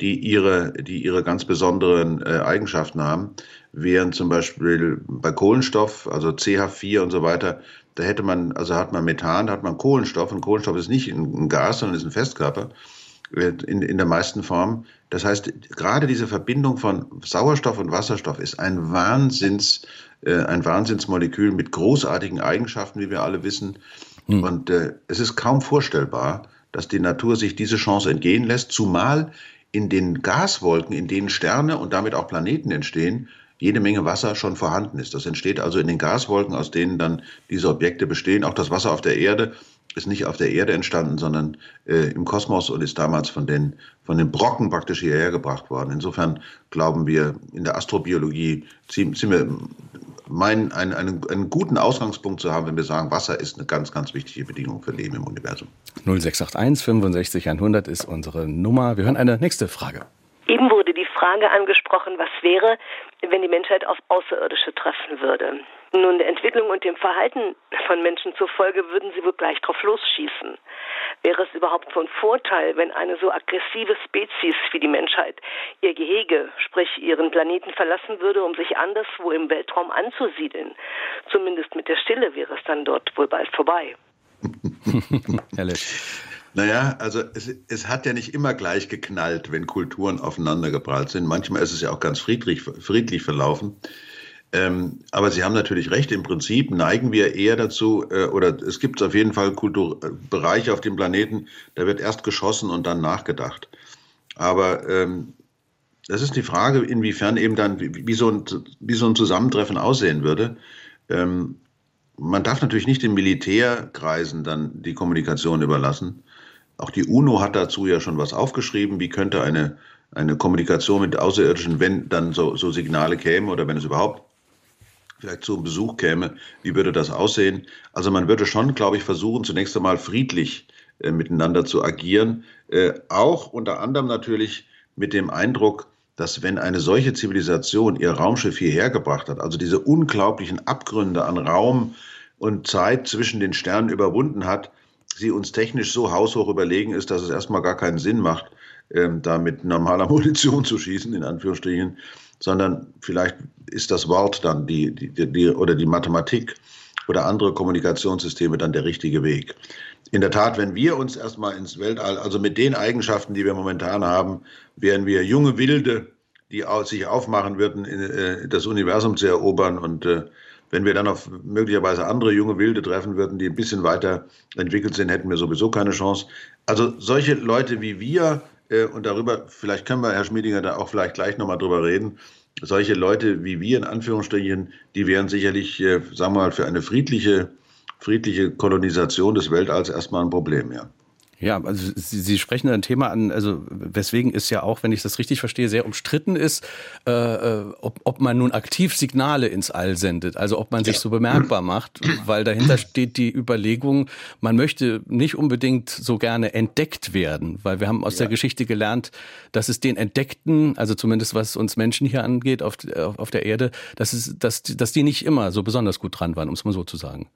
die ihre, die ihre ganz besonderen äh, Eigenschaften haben, während zum Beispiel bei Kohlenstoff, also CH4 und so weiter, da hätte man, also hat man Methan, hat man Kohlenstoff. Und Kohlenstoff ist nicht ein Gas, sondern ist ein Festkörper in, in der meisten Formen. Das heißt, gerade diese Verbindung von Sauerstoff und Wasserstoff ist ein Wahnsinns, äh, ein Wahnsinnsmolekül mit großartigen Eigenschaften, wie wir alle wissen. Hm. Und äh, es ist kaum vorstellbar, dass die Natur sich diese Chance entgehen lässt, zumal in den Gaswolken, in denen Sterne und damit auch Planeten entstehen, jede Menge Wasser schon vorhanden ist. Das entsteht also in den Gaswolken, aus denen dann diese Objekte bestehen. Auch das Wasser auf der Erde ist nicht auf der Erde entstanden, sondern äh, im Kosmos und ist damals von den, von den Brocken praktisch hierher gebracht worden. Insofern glauben wir in der Astrobiologie, wir meinen, einen, einen, einen guten Ausgangspunkt zu haben, wenn wir sagen, Wasser ist eine ganz, ganz wichtige Bedingung für Leben im Universum. 0681 65 100 ist unsere Nummer. Wir hören eine nächste Frage. Eben wurde die Frage angesprochen, was wäre, wenn die Menschheit auf Außerirdische treffen würde. Nun, der Entwicklung und dem Verhalten von Menschen zufolge würden sie wohl gleich drauf losschießen. Wäre es überhaupt von Vorteil, wenn eine so aggressive Spezies wie die Menschheit ihr Gehege, sprich ihren Planeten verlassen würde, um sich anderswo im Weltraum anzusiedeln? Zumindest mit der Stille wäre es dann dort wohl bald vorbei. Naja, also es, es, hat ja nicht immer gleich geknallt, wenn Kulturen aufeinander geprallt sind. Manchmal ist es ja auch ganz friedlich, friedlich verlaufen. Ähm, aber Sie haben natürlich recht, im Prinzip neigen wir eher dazu, äh, oder es gibt auf jeden Fall Kulturbereiche auf dem Planeten, da wird erst geschossen und dann nachgedacht. Aber ähm, das ist die Frage, inwiefern eben dann, wie, wie, so, ein, wie so ein Zusammentreffen aussehen würde. Ähm, man darf natürlich nicht den Militärkreisen dann die Kommunikation überlassen. Auch die UNO hat dazu ja schon was aufgeschrieben. Wie könnte eine, eine Kommunikation mit Außerirdischen, wenn dann so, so Signale kämen oder wenn es überhaupt vielleicht zu einem Besuch käme, wie würde das aussehen? Also man würde schon, glaube ich, versuchen, zunächst einmal friedlich äh, miteinander zu agieren. Äh, auch unter anderem natürlich mit dem Eindruck, dass wenn eine solche Zivilisation ihr Raumschiff hierher gebracht hat, also diese unglaublichen Abgründe an Raum und Zeit zwischen den Sternen überwunden hat, sie uns technisch so haushoch überlegen ist, dass es erstmal gar keinen Sinn macht, ähm, da mit normaler Munition zu schießen, in Anführungsstrichen, sondern vielleicht ist das Wort dann die, die, die, oder die Mathematik oder andere Kommunikationssysteme dann der richtige Weg. In der Tat, wenn wir uns erstmal ins Weltall, also mit den Eigenschaften, die wir momentan haben, wären wir junge Wilde, die sich aufmachen würden, äh, das Universum zu erobern. Und äh, wenn wir dann auf möglicherweise andere junge Wilde treffen würden, die ein bisschen weiter entwickelt sind, hätten wir sowieso keine Chance. Also solche Leute wie wir, äh, und darüber, vielleicht können wir, Herr Schmiedinger, da auch vielleicht gleich nochmal drüber reden, solche Leute wie wir in Anführungsstrichen, die wären sicherlich, sagen wir mal, für eine friedliche friedliche Kolonisation des Weltalls erstmal ein Problem, ja. Ja, also Sie, Sie sprechen ein Thema an, also weswegen es ja auch, wenn ich das richtig verstehe, sehr umstritten ist, äh, äh, ob, ob man nun aktiv Signale ins All sendet, also ob man sich so bemerkbar macht, weil dahinter steht die Überlegung, man möchte nicht unbedingt so gerne entdeckt werden, weil wir haben aus ja. der Geschichte gelernt, dass es den Entdeckten, also zumindest was uns Menschen hier angeht auf, auf der Erde, dass, es, dass, dass die nicht immer so besonders gut dran waren, um es mal so zu sagen.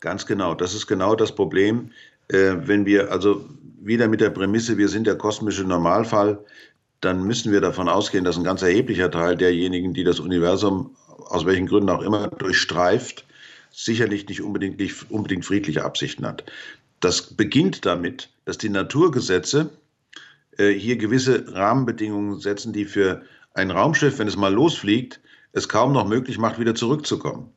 Ganz genau. Das ist genau das Problem. Äh, wenn wir also wieder mit der Prämisse, wir sind der kosmische Normalfall, dann müssen wir davon ausgehen, dass ein ganz erheblicher Teil derjenigen, die das Universum aus welchen Gründen auch immer durchstreift, sicherlich nicht unbedingt, nicht unbedingt friedliche Absichten hat. Das beginnt damit, dass die Naturgesetze äh, hier gewisse Rahmenbedingungen setzen, die für ein Raumschiff, wenn es mal losfliegt, es kaum noch möglich macht, wieder zurückzukommen.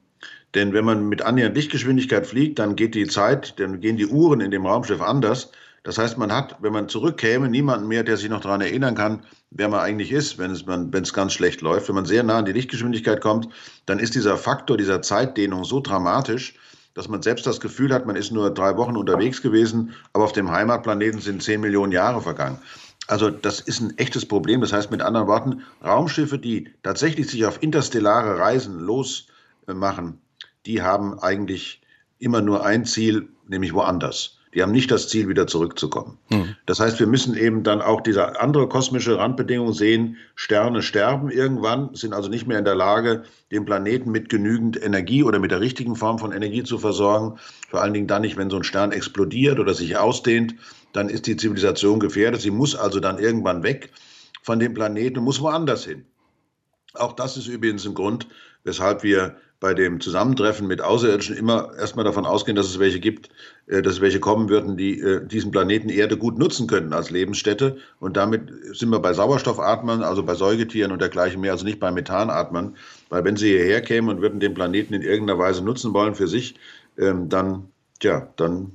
Denn wenn man mit annähernd Lichtgeschwindigkeit fliegt, dann geht die Zeit, dann gehen die Uhren in dem Raumschiff anders. Das heißt, man hat, wenn man zurückkäme, niemanden mehr, der sich noch daran erinnern kann, wer man eigentlich ist, wenn es, man, wenn es ganz schlecht läuft. Wenn man sehr nah an die Lichtgeschwindigkeit kommt, dann ist dieser Faktor dieser Zeitdehnung so dramatisch, dass man selbst das Gefühl hat, man ist nur drei Wochen unterwegs gewesen, aber auf dem Heimatplaneten sind zehn Millionen Jahre vergangen. Also das ist ein echtes Problem. Das heißt mit anderen Worten, Raumschiffe, die tatsächlich sich auf interstellare Reisen losmachen, die haben eigentlich immer nur ein Ziel, nämlich woanders. Die haben nicht das Ziel, wieder zurückzukommen. Mhm. Das heißt, wir müssen eben dann auch diese andere kosmische Randbedingung sehen. Sterne sterben irgendwann, sind also nicht mehr in der Lage, den Planeten mit genügend Energie oder mit der richtigen Form von Energie zu versorgen. Vor allen Dingen dann nicht, wenn so ein Stern explodiert oder sich ausdehnt, dann ist die Zivilisation gefährdet. Sie muss also dann irgendwann weg von dem Planeten und muss woanders hin. Auch das ist übrigens ein Grund, weshalb wir bei dem Zusammentreffen mit Außerirdischen immer erstmal davon ausgehen, dass es welche gibt, äh, dass es welche kommen würden, die äh, diesen Planeten Erde gut nutzen könnten als Lebensstätte. Und damit sind wir bei Sauerstoffatmern, also bei Säugetieren und dergleichen mehr, also nicht bei Methanatmern. Weil wenn sie hierher kämen und würden den Planeten in irgendeiner Weise nutzen wollen für sich, ähm, dann, ja, dann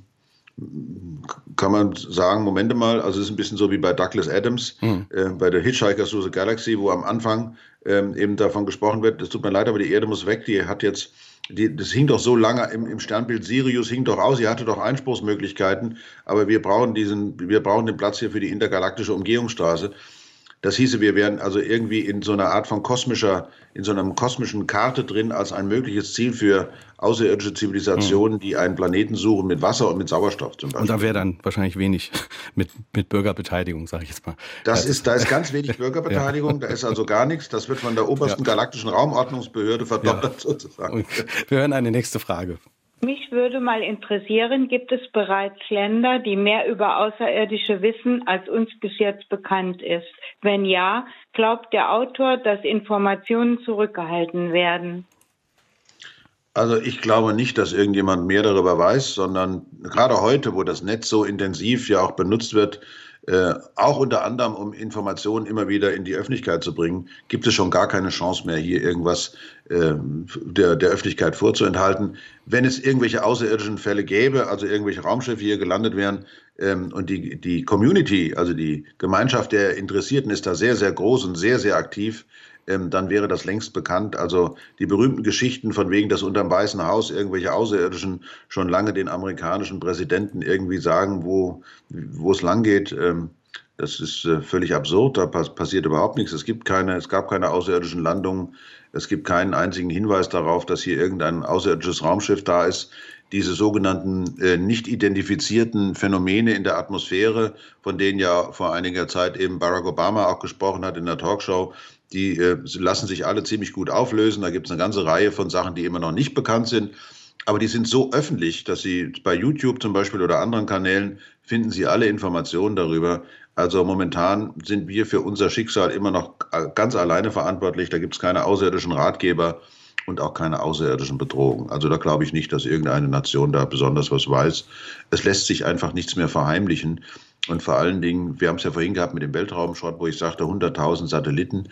kann man sagen, Moment mal, also es ist ein bisschen so wie bei Douglas Adams, mhm. äh, bei der Hitchhiker Through the Galaxy, wo am Anfang ähm, eben davon gesprochen wird, es tut mir leid, aber die Erde muss weg, die hat jetzt, die, das hing doch so lange im, im Sternbild Sirius, hing doch aus, sie hatte doch Einspruchsmöglichkeiten, aber wir brauchen diesen, wir brauchen den Platz hier für die intergalaktische Umgehungsstraße. Das hieße, wir wären also irgendwie in so einer Art von kosmischer, in so einer kosmischen Karte drin als ein mögliches Ziel für außerirdische Zivilisationen, mhm. die einen Planeten suchen mit Wasser und mit Sauerstoff zum Beispiel. Und da wäre dann wahrscheinlich wenig mit, mit Bürgerbeteitigung, sage ich jetzt mal. Das ist, da ist ganz wenig Bürgerbeteiligung, ja. da ist also gar nichts. Das wird von der obersten ja. galaktischen Raumordnungsbehörde verdoppelt ja. sozusagen. Wir hören eine nächste Frage. Mich würde mal interessieren, gibt es bereits Länder, die mehr über Außerirdische wissen, als uns bis jetzt bekannt ist? Wenn ja, glaubt der Autor, dass Informationen zurückgehalten werden? Also ich glaube nicht, dass irgendjemand mehr darüber weiß, sondern gerade heute, wo das Netz so intensiv ja auch benutzt wird, äh, auch unter anderem, um Informationen immer wieder in die Öffentlichkeit zu bringen, gibt es schon gar keine Chance mehr, hier irgendwas äh, der, der Öffentlichkeit vorzuenthalten. Wenn es irgendwelche außerirdischen Fälle gäbe, also irgendwelche Raumschiffe hier gelandet wären ähm, und die, die Community, also die Gemeinschaft der Interessierten ist da sehr, sehr groß und sehr, sehr aktiv, ähm, dann wäre das längst bekannt. Also die berühmten Geschichten von wegen, dass unterm Weißen Haus irgendwelche Außerirdischen schon lange den amerikanischen Präsidenten irgendwie sagen, wo, wo es langgeht. Ähm, das ist äh, völlig absurd. Da passiert überhaupt nichts. Es gibt keine, es gab keine außerirdischen Landungen. Es gibt keinen einzigen Hinweis darauf, dass hier irgendein außerirdisches Raumschiff da ist diese sogenannten äh, nicht identifizierten Phänomene in der Atmosphäre, von denen ja vor einiger Zeit eben Barack Obama auch gesprochen hat in der Talkshow, die äh, lassen sich alle ziemlich gut auflösen. Da gibt es eine ganze Reihe von Sachen, die immer noch nicht bekannt sind. Aber die sind so öffentlich, dass Sie bei YouTube zum Beispiel oder anderen Kanälen finden Sie alle Informationen darüber. Also momentan sind wir für unser Schicksal immer noch ganz alleine verantwortlich. Da gibt es keine außerirdischen Ratgeber und auch keine außerirdischen Bedrohungen. Also da glaube ich nicht, dass irgendeine Nation da besonders was weiß. Es lässt sich einfach nichts mehr verheimlichen. Und vor allen Dingen, wir haben es ja vorhin gehabt mit dem Weltraumschrott, wo ich sagte, 100.000 Satelliten.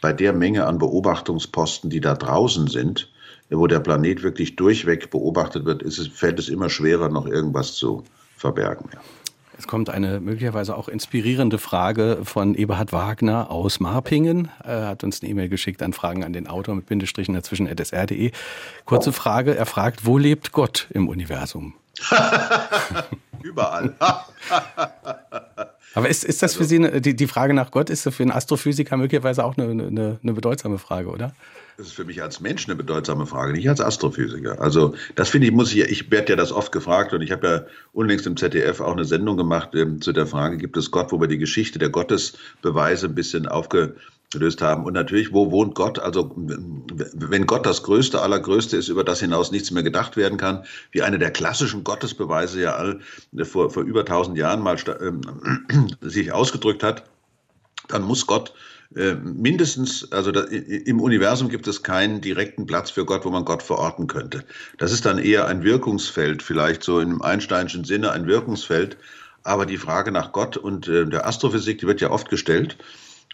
Bei der Menge an Beobachtungsposten, die da draußen sind, wo der Planet wirklich durchweg beobachtet wird, es, fällt es immer schwerer, noch irgendwas zu verbergen. Ja. Es kommt eine möglicherweise auch inspirierende Frage von Eberhard Wagner aus Marpingen. Er hat uns eine E-Mail geschickt an Fragen an den Autor mit Bindestrichen dazwischen sr.de. Kurze Frage, er fragt, wo lebt Gott im Universum? Überall. Aber ist, ist das für also Sie, eine, die, die Frage nach Gott, ist das für einen Astrophysiker möglicherweise auch eine, eine, eine bedeutsame Frage, oder? Das ist für mich als Mensch eine bedeutsame Frage, nicht als Astrophysiker. Also das finde ich, muss ich, ich werde ja das oft gefragt und ich habe ja unlängst im ZDF auch eine Sendung gemacht ähm, zu der Frage, gibt es Gott, wo wir die Geschichte der Gottesbeweise ein bisschen aufgelöst haben. Und natürlich, wo wohnt Gott? Also wenn Gott das Größte, Allergrößte ist, über das hinaus nichts mehr gedacht werden kann, wie eine der klassischen Gottesbeweise ja all äh, vor, vor über tausend Jahren mal äh, sich ausgedrückt hat, dann muss Gott äh, mindestens, also da, im Universum gibt es keinen direkten Platz für Gott, wo man Gott verorten könnte. Das ist dann eher ein Wirkungsfeld, vielleicht so im Einsteinschen Sinne ein Wirkungsfeld. Aber die Frage nach Gott und äh, der Astrophysik, die wird ja oft gestellt.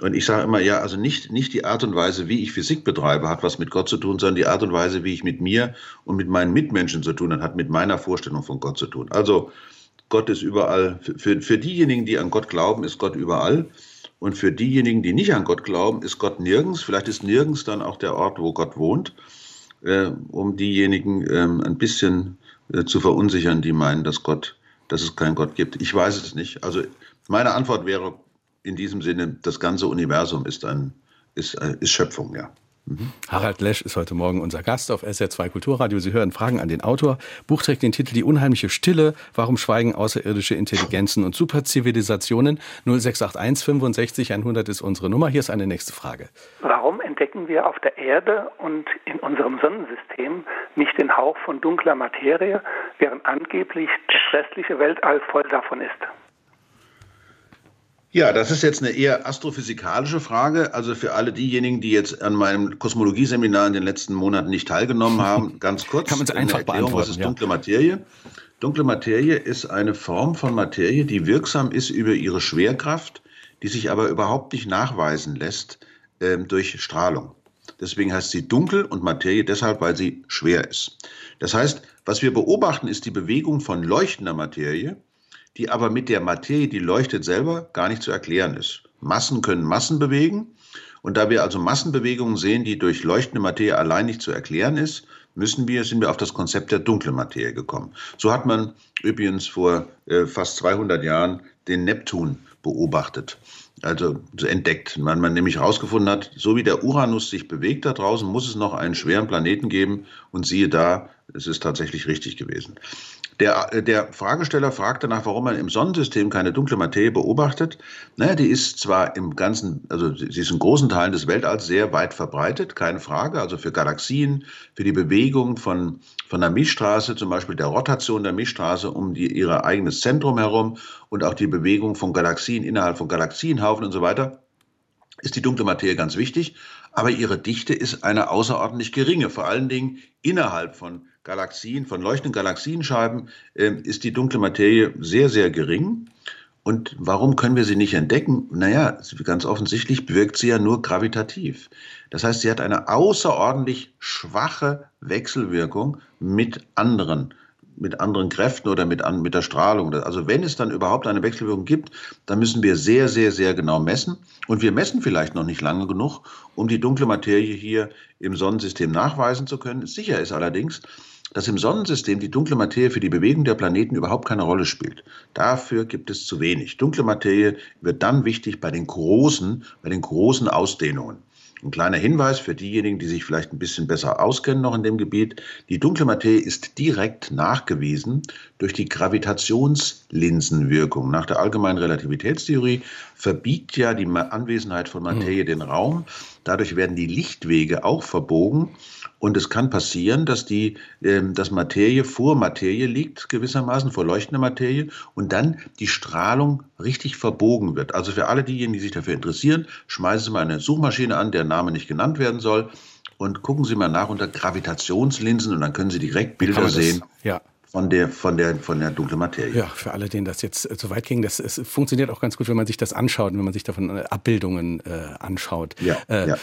Und ich sage immer, ja, also nicht, nicht die Art und Weise, wie ich Physik betreibe, hat was mit Gott zu tun, sondern die Art und Weise, wie ich mit mir und mit meinen Mitmenschen zu tun hat, hat mit meiner Vorstellung von Gott zu tun. Also Gott ist überall. Für, für diejenigen, die an Gott glauben, ist Gott überall. Und für diejenigen, die nicht an Gott glauben, ist Gott nirgends. Vielleicht ist nirgends dann auch der Ort, wo Gott wohnt, äh, um diejenigen äh, ein bisschen äh, zu verunsichern, die meinen, dass Gott, dass es keinen Gott gibt. Ich weiß es nicht. Also meine Antwort wäre in diesem Sinne, das ganze Universum ist ein, ist, äh, ist Schöpfung, ja. Mhm. Harald Lesch ist heute Morgen unser Gast auf SR2 Kulturradio. Sie hören Fragen an den Autor. Buch trägt den Titel Die unheimliche Stille. Warum schweigen außerirdische Intelligenzen und Superzivilisationen? 0681 65 100 ist unsere Nummer. Hier ist eine nächste Frage. Warum entdecken wir auf der Erde und in unserem Sonnensystem nicht den Hauch von dunkler Materie, während angeblich das restliche Weltall voll davon ist? Ja, das ist jetzt eine eher astrophysikalische Frage. Also für alle diejenigen, die jetzt an meinem Kosmologieseminar in den letzten Monaten nicht teilgenommen haben, ganz kurz. Kann man es einfach Erklärung, beantworten. Was ist dunkle Materie? Dunkle Materie ist eine Form von Materie, die wirksam ist über ihre Schwerkraft, die sich aber überhaupt nicht nachweisen lässt äh, durch Strahlung. Deswegen heißt sie dunkel und Materie deshalb, weil sie schwer ist. Das heißt, was wir beobachten, ist die Bewegung von leuchtender Materie die aber mit der Materie, die leuchtet, selber gar nicht zu erklären ist. Massen können Massen bewegen. Und da wir also Massenbewegungen sehen, die durch leuchtende Materie allein nicht zu erklären ist, müssen wir, sind wir auf das Konzept der dunklen Materie gekommen. So hat man übrigens vor äh, fast 200 Jahren den Neptun beobachtet, also entdeckt. Man, man nämlich herausgefunden hat, so wie der Uranus sich bewegt da draußen, muss es noch einen schweren Planeten geben. Und siehe da, es ist tatsächlich richtig gewesen. Der, äh, der Fragesteller fragt danach, warum man im Sonnensystem keine dunkle Materie beobachtet. Naja, die ist zwar im ganzen, also sie ist in großen Teilen des Weltalls sehr weit verbreitet, keine Frage. Also für Galaxien, für die Bewegung von, von der Milchstraße, zum Beispiel der Rotation der Milchstraße um die, ihr eigenes Zentrum herum und auch die Bewegung von Galaxien innerhalb von Galaxienhaufen und so weiter. ist die dunkle Materie ganz wichtig, aber ihre Dichte ist eine außerordentlich geringe. Vor allen Dingen innerhalb von Galaxien, von leuchtenden Galaxienscheiben äh, ist die dunkle Materie sehr, sehr gering. Und warum können wir sie nicht entdecken? Naja, ganz offensichtlich bewirkt sie ja nur gravitativ. Das heißt, sie hat eine außerordentlich schwache Wechselwirkung mit anderen mit anderen Kräften oder mit, mit der Strahlung. Also wenn es dann überhaupt eine Wechselwirkung gibt, dann müssen wir sehr, sehr, sehr genau messen. Und wir messen vielleicht noch nicht lange genug, um die dunkle Materie hier im Sonnensystem nachweisen zu können. Sicher ist allerdings, dass im Sonnensystem die dunkle Materie für die Bewegung der Planeten überhaupt keine Rolle spielt. Dafür gibt es zu wenig. Dunkle Materie wird dann wichtig bei den großen, bei den großen Ausdehnungen. Ein kleiner Hinweis für diejenigen, die sich vielleicht ein bisschen besser auskennen noch in dem Gebiet. Die dunkle Materie ist direkt nachgewiesen durch die Gravitationslinsenwirkung. Nach der allgemeinen Relativitätstheorie verbiegt ja die Anwesenheit von Materie den Raum. Dadurch werden die Lichtwege auch verbogen und es kann passieren, dass die, äh, dass Materie vor Materie liegt, gewissermaßen vor leuchtender Materie, und dann die Strahlung richtig verbogen wird. Also für alle diejenigen, die sich dafür interessieren, schmeißen Sie mal eine Suchmaschine an, der Name nicht genannt werden soll, und gucken Sie mal nach unter Gravitationslinsen und dann können Sie direkt Bilder sehen. Ja von der, von der, von der dunklen Materie. Ja, für alle, denen das jetzt äh, zu weit ging, das, es funktioniert auch ganz gut, wenn man sich das anschaut, wenn man sich davon äh, Abbildungen äh, anschaut. Ja, äh, ja.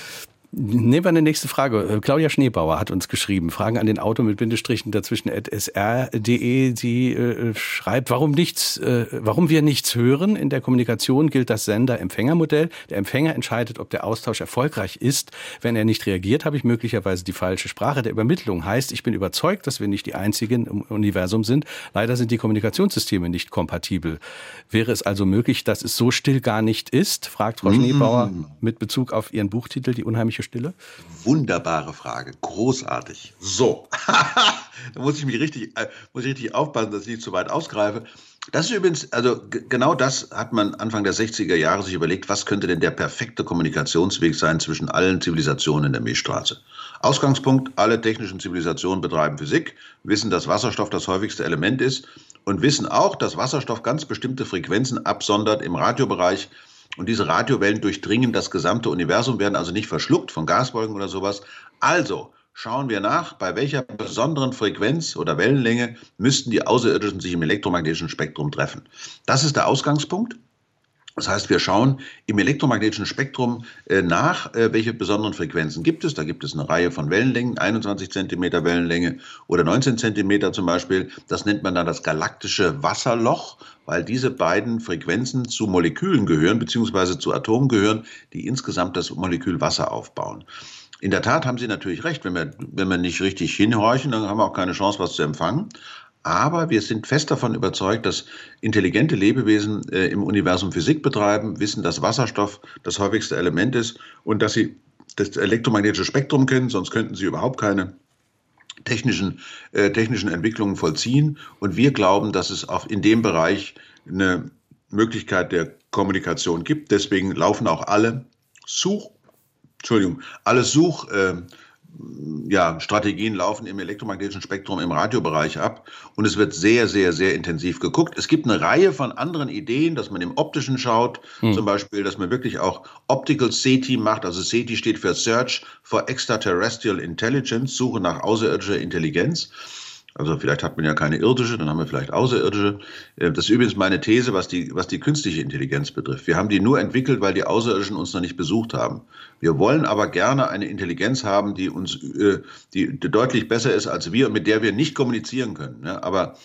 Nehmen wir eine nächste Frage. Äh, Claudia Schneebauer hat uns geschrieben. Fragen an den Auto mit Bindestrichen dazwischen at sr.de. Sie äh, schreibt, warum nichts, äh, warum wir nichts hören. In der Kommunikation gilt das Sender-Empfänger-Modell. Der Empfänger entscheidet, ob der Austausch erfolgreich ist. Wenn er nicht reagiert, habe ich möglicherweise die falsche Sprache der Übermittlung. Heißt, ich bin überzeugt, dass wir nicht die einzigen im Universum sind. Leider sind die Kommunikationssysteme nicht kompatibel. Wäre es also möglich, dass es so still gar nicht ist? Fragt Frau Schneebauer mm. mit Bezug auf ihren Buchtitel, die unheimliche Stille? Wunderbare Frage, großartig. So, da muss ich mich richtig, äh, muss ich richtig aufpassen, dass ich nicht zu weit ausgreife. Das ist übrigens, also genau das hat man Anfang der 60er Jahre sich überlegt, was könnte denn der perfekte Kommunikationsweg sein zwischen allen Zivilisationen in der Milchstraße. Ausgangspunkt, alle technischen Zivilisationen betreiben Physik, wissen, dass Wasserstoff das häufigste Element ist und wissen auch, dass Wasserstoff ganz bestimmte Frequenzen absondert im Radiobereich, und diese Radiowellen durchdringen das gesamte Universum, werden also nicht verschluckt von Gaswolken oder sowas. Also schauen wir nach, bei welcher besonderen Frequenz oder Wellenlänge müssten die Außerirdischen sich im elektromagnetischen Spektrum treffen. Das ist der Ausgangspunkt. Das heißt, wir schauen im elektromagnetischen Spektrum äh, nach, äh, welche besonderen Frequenzen gibt es. Da gibt es eine Reihe von Wellenlängen, 21 Zentimeter Wellenlänge oder 19 Zentimeter zum Beispiel. Das nennt man dann das galaktische Wasserloch, weil diese beiden Frequenzen zu Molekülen gehören, beziehungsweise zu Atomen gehören, die insgesamt das Molekül Wasser aufbauen. In der Tat haben Sie natürlich recht, wenn wir, wenn wir nicht richtig hinhorchen, dann haben wir auch keine Chance, was zu empfangen. Aber wir sind fest davon überzeugt, dass intelligente Lebewesen äh, im Universum Physik betreiben, wissen, dass Wasserstoff das häufigste Element ist und dass sie das elektromagnetische Spektrum kennen, sonst könnten sie überhaupt keine technischen, äh, technischen Entwicklungen vollziehen. Und wir glauben, dass es auch in dem Bereich eine Möglichkeit der Kommunikation gibt. Deswegen laufen auch alle Such, Entschuldigung, alle Such, äh, ja, Strategien laufen im elektromagnetischen Spektrum im Radiobereich ab und es wird sehr, sehr, sehr intensiv geguckt. Es gibt eine Reihe von anderen Ideen, dass man im Optischen schaut, hm. zum Beispiel, dass man wirklich auch Optical SETI macht. Also SETI steht für Search for Extraterrestrial Intelligence, Suche nach außerirdischer Intelligenz. Also vielleicht hat man ja keine irdische, dann haben wir vielleicht außerirdische. Äh, das ist übrigens meine These, was die, was die künstliche Intelligenz betrifft. Wir haben die nur entwickelt, weil die Außerirdischen uns noch nicht besucht haben. Wir wollen aber gerne eine Intelligenz haben, die uns, äh, die deutlich besser ist als wir und mit der wir nicht kommunizieren können. Aber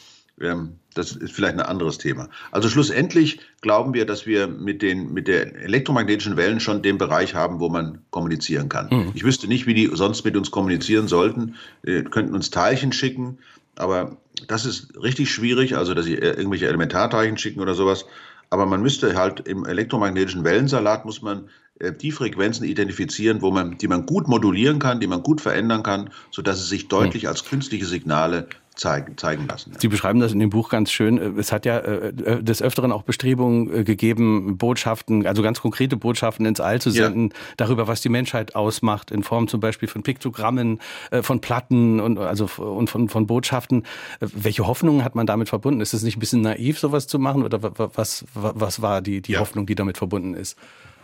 ähm, das ist vielleicht ein anderes Thema. Also schlussendlich glauben wir, dass wir mit den mit der elektromagnetischen Wellen schon den Bereich haben, wo man kommunizieren kann. Mhm. Ich wüsste nicht, wie die sonst mit uns kommunizieren sollten. Wir könnten uns Teilchen schicken, aber das ist richtig schwierig, also dass sie irgendwelche Elementarteilchen schicken oder sowas. Aber man müsste halt im elektromagnetischen Wellensalat muss man äh, die Frequenzen identifizieren, wo man, die man gut modulieren kann, die man gut verändern kann, sodass sie sich deutlich hm. als künstliche Signale zeigen, zeigen lassen. Sie beschreiben das in dem Buch ganz schön. Es hat ja äh, äh, des Öfteren auch Bestrebungen äh, gegeben, Botschaften, also ganz konkrete Botschaften ins All zu senden, ja. darüber, was die Menschheit ausmacht, in Form zum Beispiel von Piktogrammen, von Platten und, also, und von, von Botschaften. Welche Hoffnungen hat man damit verbunden? Ist es nicht ein bisschen naiv, sowas zu machen? Oder was, was war die, die ja. Hoffnung, die damit verbunden ist?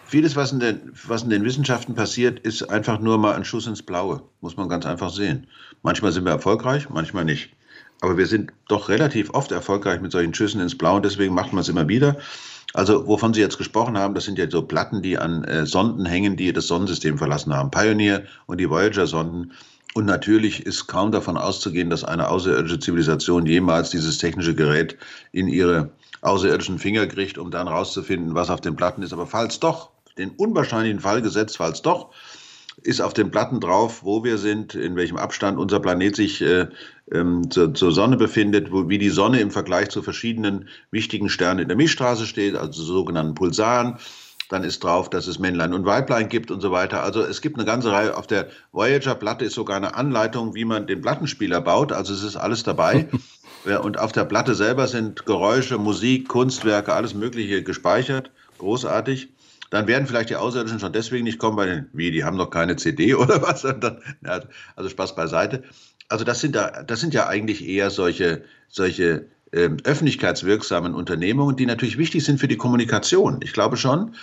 Vieles, was in, den, was in den Wissenschaften passiert, ist einfach nur mal ein Schuss ins Blaue. Muss man ganz einfach sehen. Manchmal sind wir erfolgreich, manchmal nicht. Aber wir sind doch relativ oft erfolgreich mit solchen Schüssen ins Blaue und deswegen macht man es immer wieder. Also, wovon Sie jetzt gesprochen haben, das sind ja so Platten, die an äh, Sonden hängen, die das Sonnensystem verlassen haben. Pioneer und die Voyager-Sonden. Und natürlich ist kaum davon auszugehen, dass eine außerirdische Zivilisation jemals dieses technische Gerät in ihre außerirdischen Finger kriegt, um dann rauszufinden, was auf den Platten ist. Aber falls doch, den unwahrscheinlichen Fall gesetzt, falls doch, ist auf den Platten drauf, wo wir sind, in welchem Abstand unser Planet sich äh, ähm, zur, zur, Sonne befindet, wo, wie die Sonne im Vergleich zu verschiedenen wichtigen Sternen in der Milchstraße steht, also sogenannten Pulsaren. Dann ist drauf, dass es Männlein und Weiblein gibt und so weiter. Also es gibt eine ganze Reihe. Auf der Voyager-Platte ist sogar eine Anleitung, wie man den Plattenspieler baut. Also es ist alles dabei. und auf der Platte selber sind Geräusche, Musik, Kunstwerke, alles Mögliche gespeichert. Großartig dann werden vielleicht die Außerirdischen schon deswegen nicht kommen, weil, wie, die haben noch keine CD oder was? Dann, also Spaß beiseite. Also das sind, da, das sind ja eigentlich eher solche, solche ähm, öffentlichkeitswirksamen Unternehmungen, die natürlich wichtig sind für die Kommunikation. Ich glaube schon.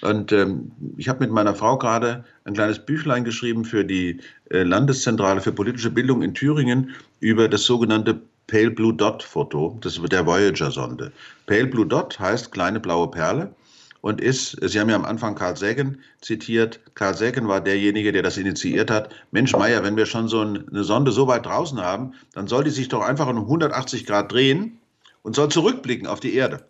Und ähm, ich habe mit meiner Frau gerade ein kleines Büchlein geschrieben für die äh, Landeszentrale für politische Bildung in Thüringen über das sogenannte Pale Blue Dot Foto, das ist der Voyager-Sonde. Pale Blue Dot heißt kleine blaue Perle und ist, Sie haben ja am Anfang Carl Sagan zitiert, Carl Sagan war derjenige, der das initiiert hat. Mensch, Meier, wenn wir schon so eine Sonde so weit draußen haben, dann soll die sich doch einfach um 180 Grad drehen und soll zurückblicken auf die Erde.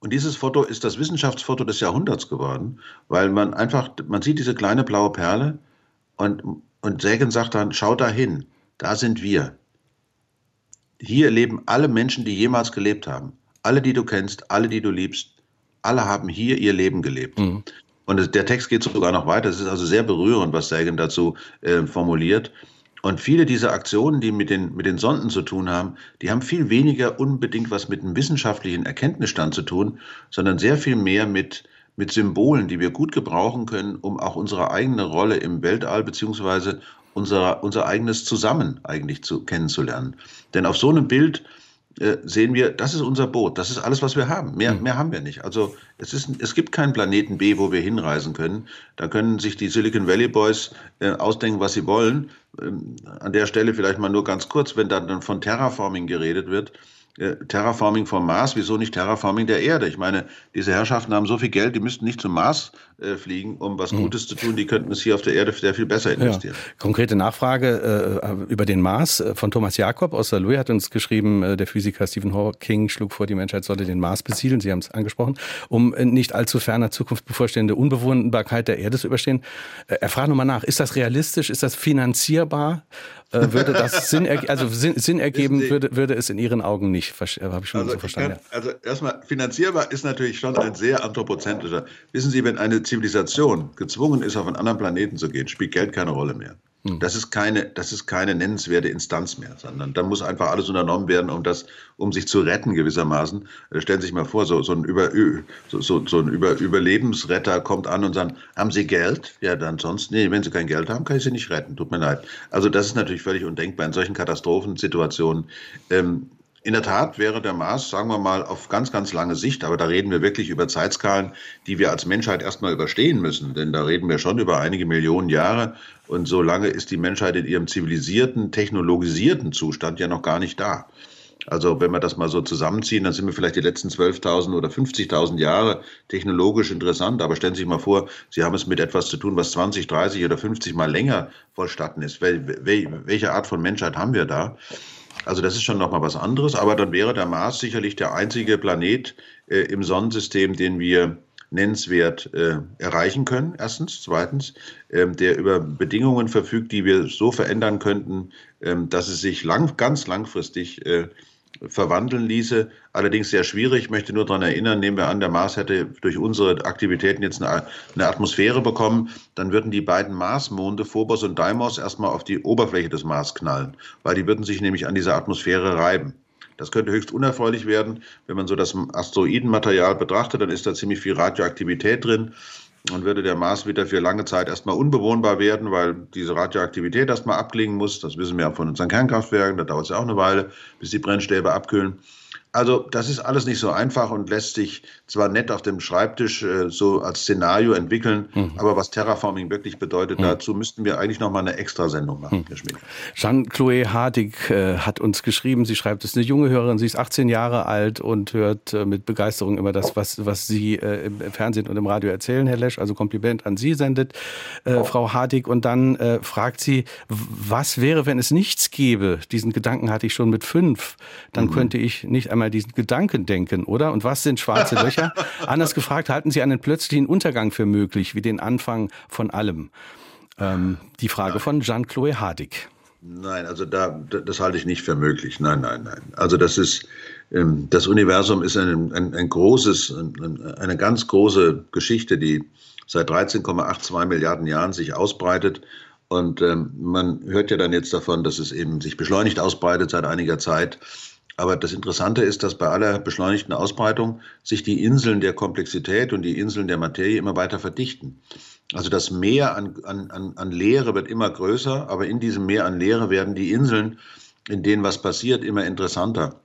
Und dieses Foto ist das Wissenschaftsfoto des Jahrhunderts geworden, weil man einfach, man sieht diese kleine blaue Perle und, und Sagan sagt dann, schau da hin, da sind wir. Hier leben alle Menschen, die jemals gelebt haben. Alle, die du kennst, alle, die du liebst, alle haben hier ihr Leben gelebt. Mhm. Und der Text geht sogar noch weiter. Es ist also sehr berührend, was Sagan dazu äh, formuliert. Und viele dieser Aktionen, die mit den, mit den Sonden zu tun haben, die haben viel weniger unbedingt was mit einem wissenschaftlichen Erkenntnisstand zu tun, sondern sehr viel mehr mit, mit Symbolen, die wir gut gebrauchen können, um auch unsere eigene Rolle im Weltall beziehungsweise unser, unser eigenes Zusammen eigentlich zu, kennenzulernen. Denn auf so einem Bild äh, sehen wir, das ist unser Boot, das ist alles, was wir haben. Mehr, mhm. mehr haben wir nicht. Also es, ist, es gibt keinen Planeten B, wo wir hinreisen können. Da können sich die Silicon Valley Boys äh, ausdenken, was sie wollen. Ähm, an der Stelle vielleicht mal nur ganz kurz, wenn dann von Terraforming geredet wird. Äh, Terraforming vom Mars, wieso nicht Terraforming der Erde? Ich meine, diese Herrschaften haben so viel Geld, die müssten nicht zum Mars äh, fliegen, um was hm. Gutes zu tun. Die könnten es hier auf der Erde sehr viel besser investieren. Ja. Konkrete Nachfrage äh, über den Mars äh, von Thomas Jakob aus der Louis hat uns geschrieben, äh, der Physiker Stephen Hawking schlug vor, die Menschheit sollte den Mars besiedeln. Sie haben es angesprochen, um nicht allzu ferner Zukunft bevorstehende Unbewohnbarkeit der Erde zu überstehen. er fragt nochmal nach, ist das realistisch? Ist das finanzierbar? Äh, würde das Sinn, er, also Sinn, Sinn ergeben, würde, würde es in Ihren Augen nicht, äh, habe ich schon also so verstanden. Kann, also erstmal, finanzierbar ist natürlich schon ein sehr anthropozentrischer. Wissen Sie, wenn eine Zivilisation gezwungen ist, auf einen anderen Planeten zu gehen, spielt Geld keine Rolle mehr. Hm. Das ist keine, das ist keine nennenswerte Instanz mehr, sondern da muss einfach alles unternommen werden, um das, um sich zu retten gewissermaßen. Äh, stellen Sie sich mal vor, so, so ein, Über, so, so, ein Über, Überlebensretter kommt an und sagt, haben Sie Geld? Ja, dann sonst, nee, wenn Sie kein Geld haben, kann ich Sie nicht retten. Tut mir leid. Also das ist natürlich völlig undenkbar in solchen Katastrophensituationen. Ähm, in der Tat wäre der Mars, sagen wir mal, auf ganz, ganz lange Sicht, aber da reden wir wirklich über Zeitskalen, die wir als Menschheit erstmal überstehen müssen, denn da reden wir schon über einige Millionen Jahre und so lange ist die Menschheit in ihrem zivilisierten, technologisierten Zustand ja noch gar nicht da. Also wenn wir das mal so zusammenziehen, dann sind wir vielleicht die letzten 12.000 oder 50.000 Jahre technologisch interessant. Aber stellen Sie sich mal vor, Sie haben es mit etwas zu tun, was 20, 30 oder 50 Mal länger vollstatten ist. Welche Art von Menschheit haben wir da? Also das ist schon nochmal was anderes, aber dann wäre der Mars sicherlich der einzige Planet äh, im Sonnensystem, den wir nennenswert äh, erreichen können, erstens. Zweitens, der über Bedingungen verfügt, die wir so verändern könnten, ähm, dass es sich lang, ganz langfristig äh, verwandeln ließe. Allerdings sehr schwierig. Ich möchte nur daran erinnern, nehmen wir an, der Mars hätte durch unsere Aktivitäten jetzt eine, eine Atmosphäre bekommen, dann würden die beiden Marsmonde, Phobos und Deimos, erstmal auf die Oberfläche des Mars knallen, weil die würden sich nämlich an dieser Atmosphäre reiben. Das könnte höchst unerfreulich werden. Wenn man so das Asteroidenmaterial betrachtet, dann ist da ziemlich viel Radioaktivität drin. Dann würde der Mars wieder für lange Zeit erstmal unbewohnbar werden, weil diese Radioaktivität erstmal abklingen muss. Das wissen wir ja von unseren Kernkraftwerken. Da dauert es ja auch eine Weile, bis die Brennstäbe abkühlen. Also das ist alles nicht so einfach und lässt sich zwar nett auf dem Schreibtisch äh, so als Szenario entwickeln, mhm. aber was Terraforming wirklich bedeutet, mhm. dazu müssten wir eigentlich noch mal eine Extrasendung machen, mhm. Herr Schmidt. Jean-Chloé Hartig äh, hat uns geschrieben, sie schreibt, es ist eine junge Hörerin, sie ist 18 Jahre alt und hört äh, mit Begeisterung immer das, was, was Sie äh, im Fernsehen und im Radio erzählen, Herr Lesch. Also Kompliment an Sie sendet äh, Frau Hartig. Und dann äh, fragt sie, was wäre, wenn es nichts gäbe? Diesen Gedanken hatte ich schon mit fünf. Dann mhm. könnte ich nicht einmal diesen Gedanken denken, oder? Und was sind schwarze Löcher? Anders gefragt, halten Sie einen plötzlichen Untergang für möglich, wie den Anfang von allem? Ähm, die Frage nein. von Jean-Chloé Hardig. Nein, also da, das halte ich nicht für möglich. Nein, nein, nein. Also das ist, ähm, das Universum ist ein, ein, ein großes, eine ganz große Geschichte, die seit 13,82 Milliarden Jahren sich ausbreitet. Und ähm, man hört ja dann jetzt davon, dass es eben sich beschleunigt ausbreitet seit einiger Zeit. Aber das Interessante ist, dass bei aller beschleunigten Ausbreitung sich die Inseln der Komplexität und die Inseln der Materie immer weiter verdichten. Also das Meer an, an, an Leere wird immer größer, aber in diesem Meer an Leere werden die Inseln, in denen was passiert, immer interessanter.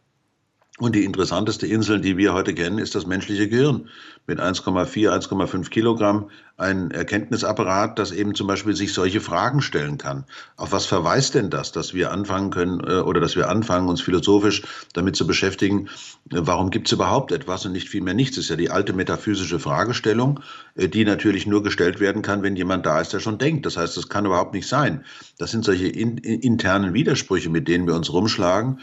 Und die interessanteste Insel, die wir heute kennen, ist das menschliche Gehirn mit 1,4, 1,5 Kilogramm. Ein Erkenntnisapparat, das eben zum Beispiel sich solche Fragen stellen kann. Auf was verweist denn das, dass wir anfangen können äh, oder dass wir anfangen, uns philosophisch damit zu beschäftigen, äh, warum gibt es überhaupt etwas und nicht vielmehr nichts? Das ist ja die alte metaphysische Fragestellung, äh, die natürlich nur gestellt werden kann, wenn jemand da ist, der schon denkt. Das heißt, das kann überhaupt nicht sein. Das sind solche in, internen Widersprüche, mit denen wir uns rumschlagen.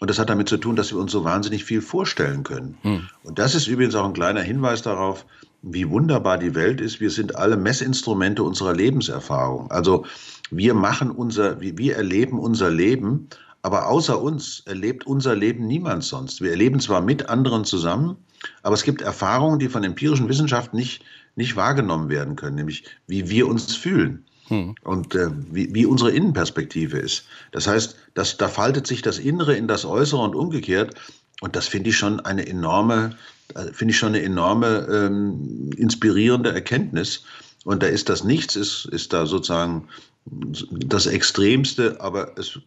Und das hat damit zu tun, dass wir uns so wahnsinnig viel vorstellen können. Hm. Und das ist übrigens auch ein kleiner Hinweis darauf, wie wunderbar die Welt ist. Wir sind alle Messinstrumente unserer Lebenserfahrung. Also wir machen unser, wir erleben unser Leben, aber außer uns erlebt unser Leben niemand sonst. Wir erleben zwar mit anderen zusammen, aber es gibt Erfahrungen, die von empirischen Wissenschaften nicht, nicht wahrgenommen werden können, nämlich wie wir uns fühlen. Hm. Und äh, wie, wie unsere Innenperspektive ist. Das heißt, dass, da faltet sich das Innere in das Äußere und umgekehrt. Und das finde ich schon eine enorme, äh, finde ich schon eine enorme ähm, inspirierende Erkenntnis. Und da ist das Nichts, ist, ist da sozusagen das Extremste, aber es,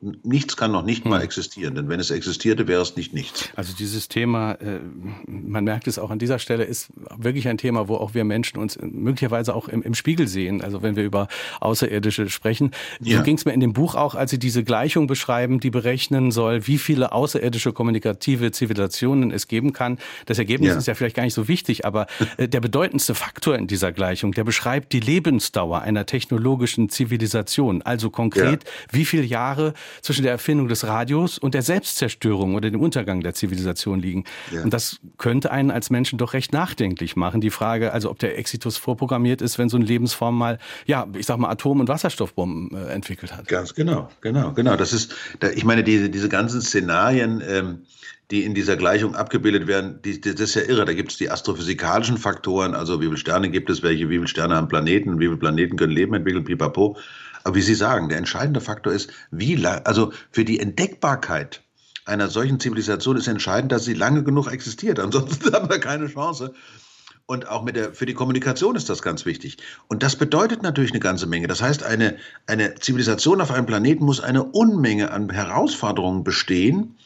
nichts kann noch nicht mal hm. existieren, denn wenn es existierte, wäre es nicht nichts. Also dieses Thema, äh, man merkt es auch an dieser Stelle, ist wirklich ein Thema, wo auch wir Menschen uns möglicherweise auch im, im Spiegel sehen, also wenn wir über Außerirdische sprechen. Ja. So ging es mir in dem Buch auch, als Sie diese Gleichung beschreiben, die berechnen soll, wie viele außerirdische kommunikative Zivilisationen es geben kann. Das Ergebnis ja. ist ja vielleicht gar nicht so wichtig, aber äh, der bedeutendste Faktor in dieser Gleichung, der beschreibt die Lebensdauer einer technologischen Zivilisation Zivilisation. Also konkret, ja. wie viele Jahre zwischen der Erfindung des Radios und der Selbstzerstörung oder dem Untergang der Zivilisation liegen. Ja. Und das könnte einen als Menschen doch recht nachdenklich machen. Die Frage, also ob der Exitus vorprogrammiert ist, wenn so eine Lebensform mal, ja, ich sag mal, Atom- und Wasserstoffbomben äh, entwickelt hat. Ganz genau, genau, genau. Das ist, ich meine, diese, diese ganzen Szenarien, ähm, die in dieser Gleichung abgebildet werden, die, das ist ja irre. Da gibt es die astrophysikalischen Faktoren, also wie viele Sterne gibt es, welche, wie viele Sterne haben Planeten, wie viele Planeten können Leben entwickeln, pipapo. Aber wie Sie sagen, der entscheidende Faktor ist, wie lang, also für die Entdeckbarkeit einer solchen Zivilisation ist entscheidend, dass sie lange genug existiert. Ansonsten haben wir keine Chance. Und auch mit der, für die Kommunikation ist das ganz wichtig. Und das bedeutet natürlich eine ganze Menge. Das heißt, eine, eine Zivilisation auf einem Planeten muss eine Unmenge an Herausforderungen bestehen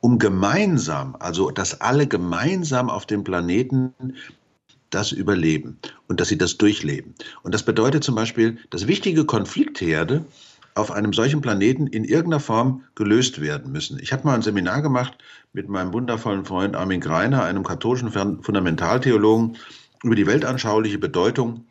um gemeinsam, also dass alle gemeinsam auf dem Planeten das überleben und dass sie das durchleben. Und das bedeutet zum Beispiel, dass wichtige Konfliktherde auf einem solchen Planeten in irgendeiner Form gelöst werden müssen. Ich habe mal ein Seminar gemacht mit meinem wundervollen Freund Armin Greiner, einem katholischen Fundamentaltheologen, über die weltanschauliche Bedeutung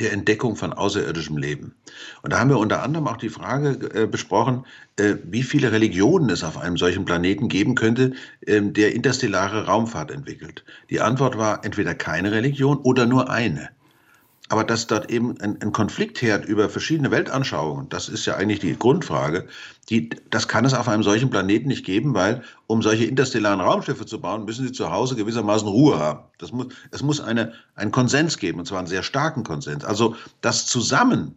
der Entdeckung von außerirdischem Leben. Und da haben wir unter anderem auch die Frage äh, besprochen, äh, wie viele Religionen es auf einem solchen Planeten geben könnte, äh, der interstellare Raumfahrt entwickelt. Die Antwort war entweder keine Religion oder nur eine. Aber dass dort eben ein, ein Konfliktherd über verschiedene Weltanschauungen, das ist ja eigentlich die Grundfrage, die, das kann es auf einem solchen Planeten nicht geben, weil um solche interstellaren Raumschiffe zu bauen, müssen sie zu Hause gewissermaßen Ruhe haben. Das muss, es muss eine, einen Konsens geben, und zwar einen sehr starken Konsens. Also das Zusammen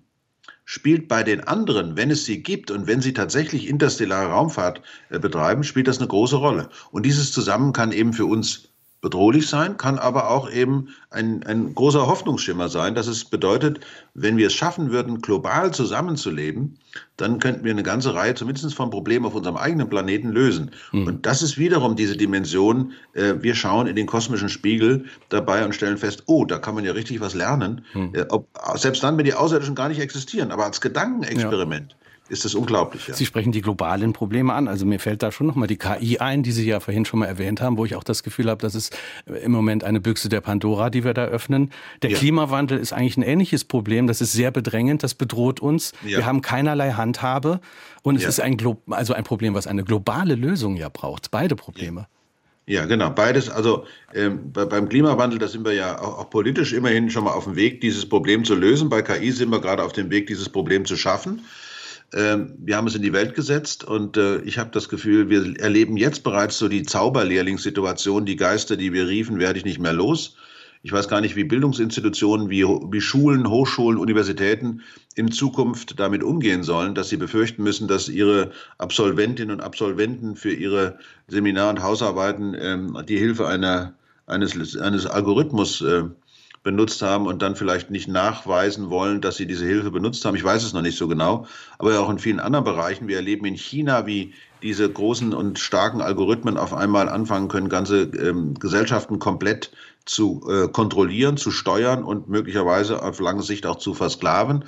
spielt bei den anderen, wenn es sie gibt und wenn sie tatsächlich interstellare Raumfahrt äh, betreiben, spielt das eine große Rolle. Und dieses Zusammen kann eben für uns bedrohlich sein, kann aber auch eben ein, ein großer Hoffnungsschimmer sein, dass es bedeutet, wenn wir es schaffen würden, global zusammenzuleben, dann könnten wir eine ganze Reihe zumindest von Problemen auf unserem eigenen Planeten lösen. Mhm. Und das ist wiederum diese Dimension, äh, wir schauen in den kosmischen Spiegel dabei und stellen fest, oh, da kann man ja richtig was lernen, mhm. äh, ob, selbst dann, wenn die Außerirdischen gar nicht existieren, aber als Gedankenexperiment. Ja ist das unglaublich. Ja. Sie sprechen die globalen Probleme an. Also mir fällt da schon nochmal die KI ein, die Sie ja vorhin schon mal erwähnt haben, wo ich auch das Gefühl habe, das ist im Moment eine Büchse der Pandora, die wir da öffnen. Der ja. Klimawandel ist eigentlich ein ähnliches Problem. Das ist sehr bedrängend, das bedroht uns. Ja. Wir haben keinerlei Handhabe und es ist ein, Glo also ein Problem, was eine globale Lösung ja braucht. Beide Probleme. Ja, genau. Beides. Also ähm, bei, beim Klimawandel, da sind wir ja auch, auch, politisch immerhin schon mal auf dem Weg, dieses Problem zu lösen. Bei KI sind wir gerade auf dem Weg, dieses Problem zu schaffen. Ähm, wir haben es in die Welt gesetzt und äh, ich habe das Gefühl, wir erleben jetzt bereits so die Zauberlehrlingssituation, die Geister, die wir riefen, werde ich nicht mehr los. Ich weiß gar nicht, wie Bildungsinstitutionen, wie, wie Schulen, Hochschulen, Universitäten in Zukunft damit umgehen sollen, dass sie befürchten müssen, dass ihre Absolventinnen und Absolventen für ihre Seminar- und Hausarbeiten ähm, die Hilfe einer, eines, eines Algorithmus äh, benutzt haben und dann vielleicht nicht nachweisen wollen, dass sie diese Hilfe benutzt haben. Ich weiß es noch nicht so genau, aber auch in vielen anderen Bereichen. Wir erleben in China, wie diese großen und starken Algorithmen auf einmal anfangen können, ganze ähm, Gesellschaften komplett zu äh, kontrollieren, zu steuern und möglicherweise auf lange Sicht auch zu versklaven.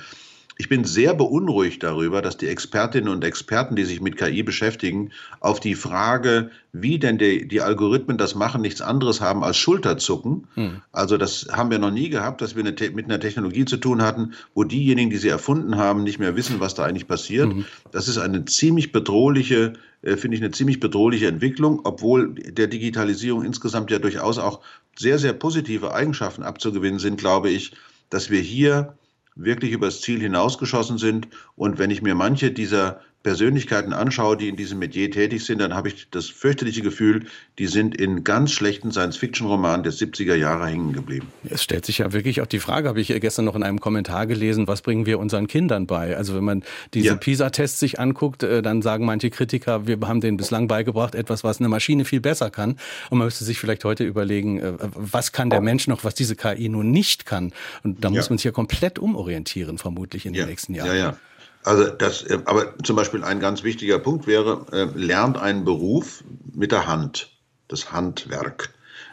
Ich bin sehr beunruhigt darüber, dass die Expertinnen und Experten, die sich mit KI beschäftigen, auf die Frage, wie denn die, die Algorithmen das machen, nichts anderes haben als Schulterzucken. Hm. Also das haben wir noch nie gehabt, dass wir eine, mit einer Technologie zu tun hatten, wo diejenigen, die sie erfunden haben, nicht mehr wissen, was da eigentlich passiert. Hm. Das ist eine ziemlich bedrohliche, äh, finde ich, eine ziemlich bedrohliche Entwicklung, obwohl der Digitalisierung insgesamt ja durchaus auch sehr, sehr positive Eigenschaften abzugewinnen sind, glaube ich, dass wir hier wirklich übers Ziel hinausgeschossen sind. Und wenn ich mir manche dieser Persönlichkeiten anschaue, die in diesem Metier tätig sind, dann habe ich das fürchterliche Gefühl, die sind in ganz schlechten Science-Fiction-Romanen der 70er Jahre hängen geblieben. Es stellt sich ja wirklich auch die Frage, habe ich gestern noch in einem Kommentar gelesen, was bringen wir unseren Kindern bei? Also wenn man diese ja. PISA-Tests sich anguckt, äh, dann sagen manche Kritiker, wir haben denen bislang beigebracht, etwas, was eine Maschine viel besser kann. Und man müsste sich vielleicht heute überlegen, äh, was kann der Mensch noch, was diese KI nun nicht kann? Und da ja. muss man sich ja komplett umorientieren, vermutlich in den nächsten Jahren. Ja, ja. Also das, äh, aber zum Beispiel ein ganz wichtiger Punkt wäre, äh, lernt einen Beruf mit der Hand, das Handwerk.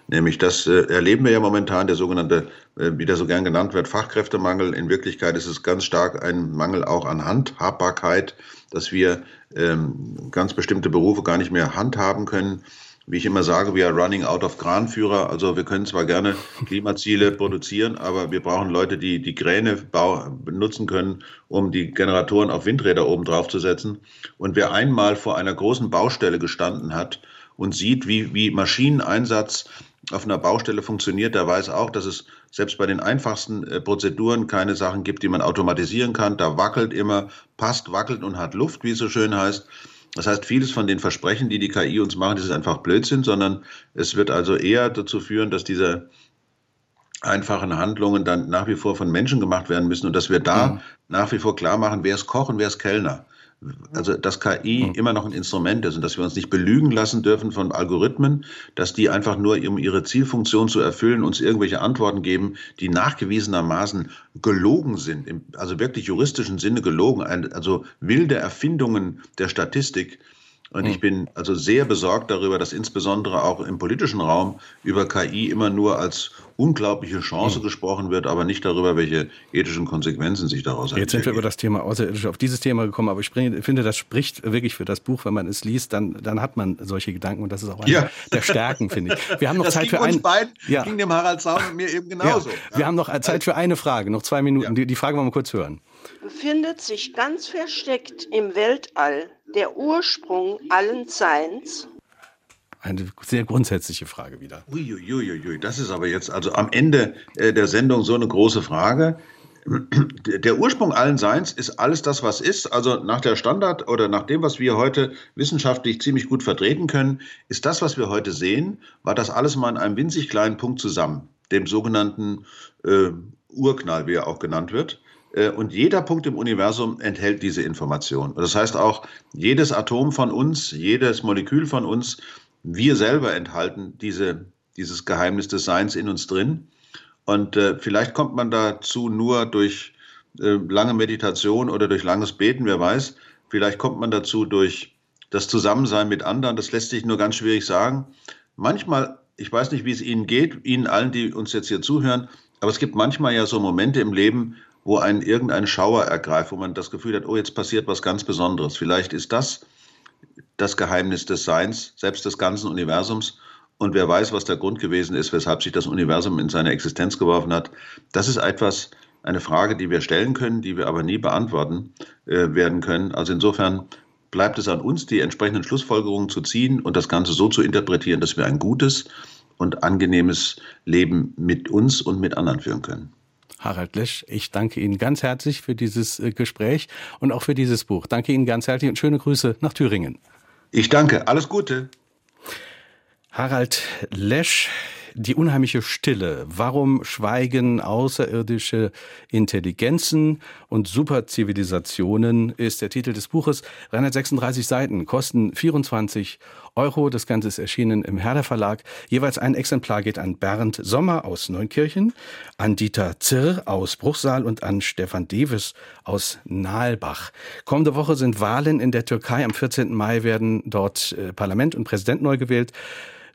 Nämlich das äh, erleben wir ja momentan, der sogenannte, wie der so gern genannt wird, Fachkräftemangel. In Wirklichkeit ist es ganz stark ein Mangel auch an Handhabbarkeit, dass wir ähm, ganz bestimmte Berufe gar nicht mehr handhaben können wie ich immer sage, wir are running out of Kranführer. Also wir können zwar gerne Klimaziele produzieren, aber wir brauchen Leute, die die Kräne benutzen können, um die Generatoren auf Windräder oben drauf zu setzen. Und wer einmal vor einer großen Baustelle gestanden hat und sieht, wie, wie Maschineneinsatz auf einer Baustelle funktioniert, der weiß auch, dass es selbst bei den einfachsten äh, Prozeduren keine Sachen gibt, die man automatisieren kann. Da wackelt immer, passt, wackelt und hat Luft, wie es so schön heißt. Das heißt, vieles von den Versprechen, die die KI uns machen, das ist einfach Blödsinn, sondern es wird also eher dazu führen, dass diese einfachen Handlungen dann nach wie vor von Menschen gemacht werden müssen und dass wir da mhm. nach wie vor klar machen, wer ist Koch und wer ist Kellner also dass KI mhm. immer noch ein Instrument ist und dass wir uns nicht belügen lassen dürfen von Algorithmen, dass die einfach nur, um ihre Zielfunktion zu erfüllen, uns irgendwelche Antworten geben, die nachgewiesenermaßen gelogen sind, im, also wirklich juristischen Sinne gelogen, also wilde Erfindungen der Statistik. Und ich hm. bin also sehr besorgt darüber, dass insbesondere auch im politischen Raum über KI immer nur als unglaubliche Chance mhm. gesprochen wird, aber nicht darüber, welche ethischen Konsequenzen sich daraus ergeben. Jetzt sind wir über das Thema Außerirdische auf dieses Thema gekommen, aber ich finde, das spricht wirklich für das Buch, wenn man es liest, dann, dann hat man solche Gedanken und das ist auch eine ja. der Stärken, finde ich. Wir haben noch das Zeit für ein... Beiden, ja. ging dem Harald Zaun und mir eben genauso. Ja. Wir haben noch Zeit für eine Frage, noch zwei Minuten. Die, die Frage wollen wir kurz hören. Befindet sich ganz versteckt im Weltall der Ursprung allen Seins? Eine sehr grundsätzliche Frage wieder. Uiuiuiui, das ist aber jetzt also am Ende äh, der Sendung so eine große Frage. Der Ursprung allen Seins ist alles das, was ist. Also nach der Standard oder nach dem, was wir heute wissenschaftlich ziemlich gut vertreten können, ist das, was wir heute sehen, war das alles mal in einem winzig kleinen Punkt zusammen, dem sogenannten äh, Urknall, wie er auch genannt wird. Äh, und jeder Punkt im Universum enthält diese Information. Das heißt auch, jedes Atom von uns, jedes Molekül von uns, wir selber enthalten diese dieses Geheimnis des Seins in uns drin. Und äh, vielleicht kommt man dazu nur durch äh, lange Meditation oder durch langes Beten, wer weiß. Vielleicht kommt man dazu durch das Zusammensein mit anderen. Das lässt sich nur ganz schwierig sagen. Manchmal, ich weiß nicht, wie es Ihnen geht, Ihnen allen, die uns jetzt hier zuhören, aber es gibt manchmal ja so Momente im Leben, wo einen irgendein Schauer ergreift, wo man das Gefühl hat, oh, jetzt passiert was ganz Besonderes. Vielleicht ist das das Geheimnis des Seins, selbst des ganzen Universums. Und wer weiß, was der Grund gewesen ist, weshalb sich das Universum in seine Existenz geworfen hat. Das ist etwas, eine Frage, die wir stellen können, die wir aber nie beantworten äh, werden können. Also insofern bleibt es an uns, die entsprechenden Schlussfolgerungen zu ziehen und das Ganze so zu interpretieren, dass wir ein gutes und angenehmes Leben mit uns und mit anderen führen können. Harald Lesch, ich danke Ihnen ganz herzlich für dieses äh, Gespräch und auch für dieses Buch. Danke Ihnen ganz herzlich und schöne Grüße nach Thüringen. Ich danke. Alles Gute. Harald Lesch die unheimliche Stille. Warum schweigen außerirdische Intelligenzen und Superzivilisationen ist der Titel des Buches. 336 Seiten, kosten 24 Euro. Das Ganze ist erschienen im Herder Verlag. Jeweils ein Exemplar geht an Bernd Sommer aus Neunkirchen, an Dieter Zirr aus Bruchsal und an Stefan Deves aus Nahlbach. Kommende Woche sind Wahlen in der Türkei. Am 14. Mai werden dort äh, Parlament und Präsident neu gewählt.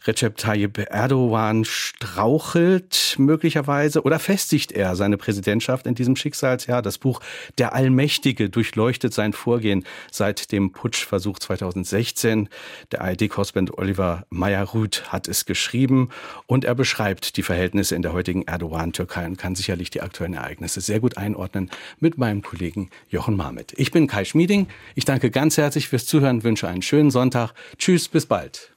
Recep Tayyip Erdogan strauchelt möglicherweise oder festigt er seine Präsidentschaft in diesem Schicksalsjahr. Das Buch Der Allmächtige durchleuchtet sein Vorgehen seit dem Putschversuch 2016. Der ARD-Korrespondent Oliver Meyer-Ruth hat es geschrieben und er beschreibt die Verhältnisse in der heutigen Erdogan-Türkei und kann sicherlich die aktuellen Ereignisse sehr gut einordnen mit meinem Kollegen Jochen Marmit. Ich bin Kai Schmieding. Ich danke ganz herzlich fürs Zuhören, wünsche einen schönen Sonntag. Tschüss, bis bald.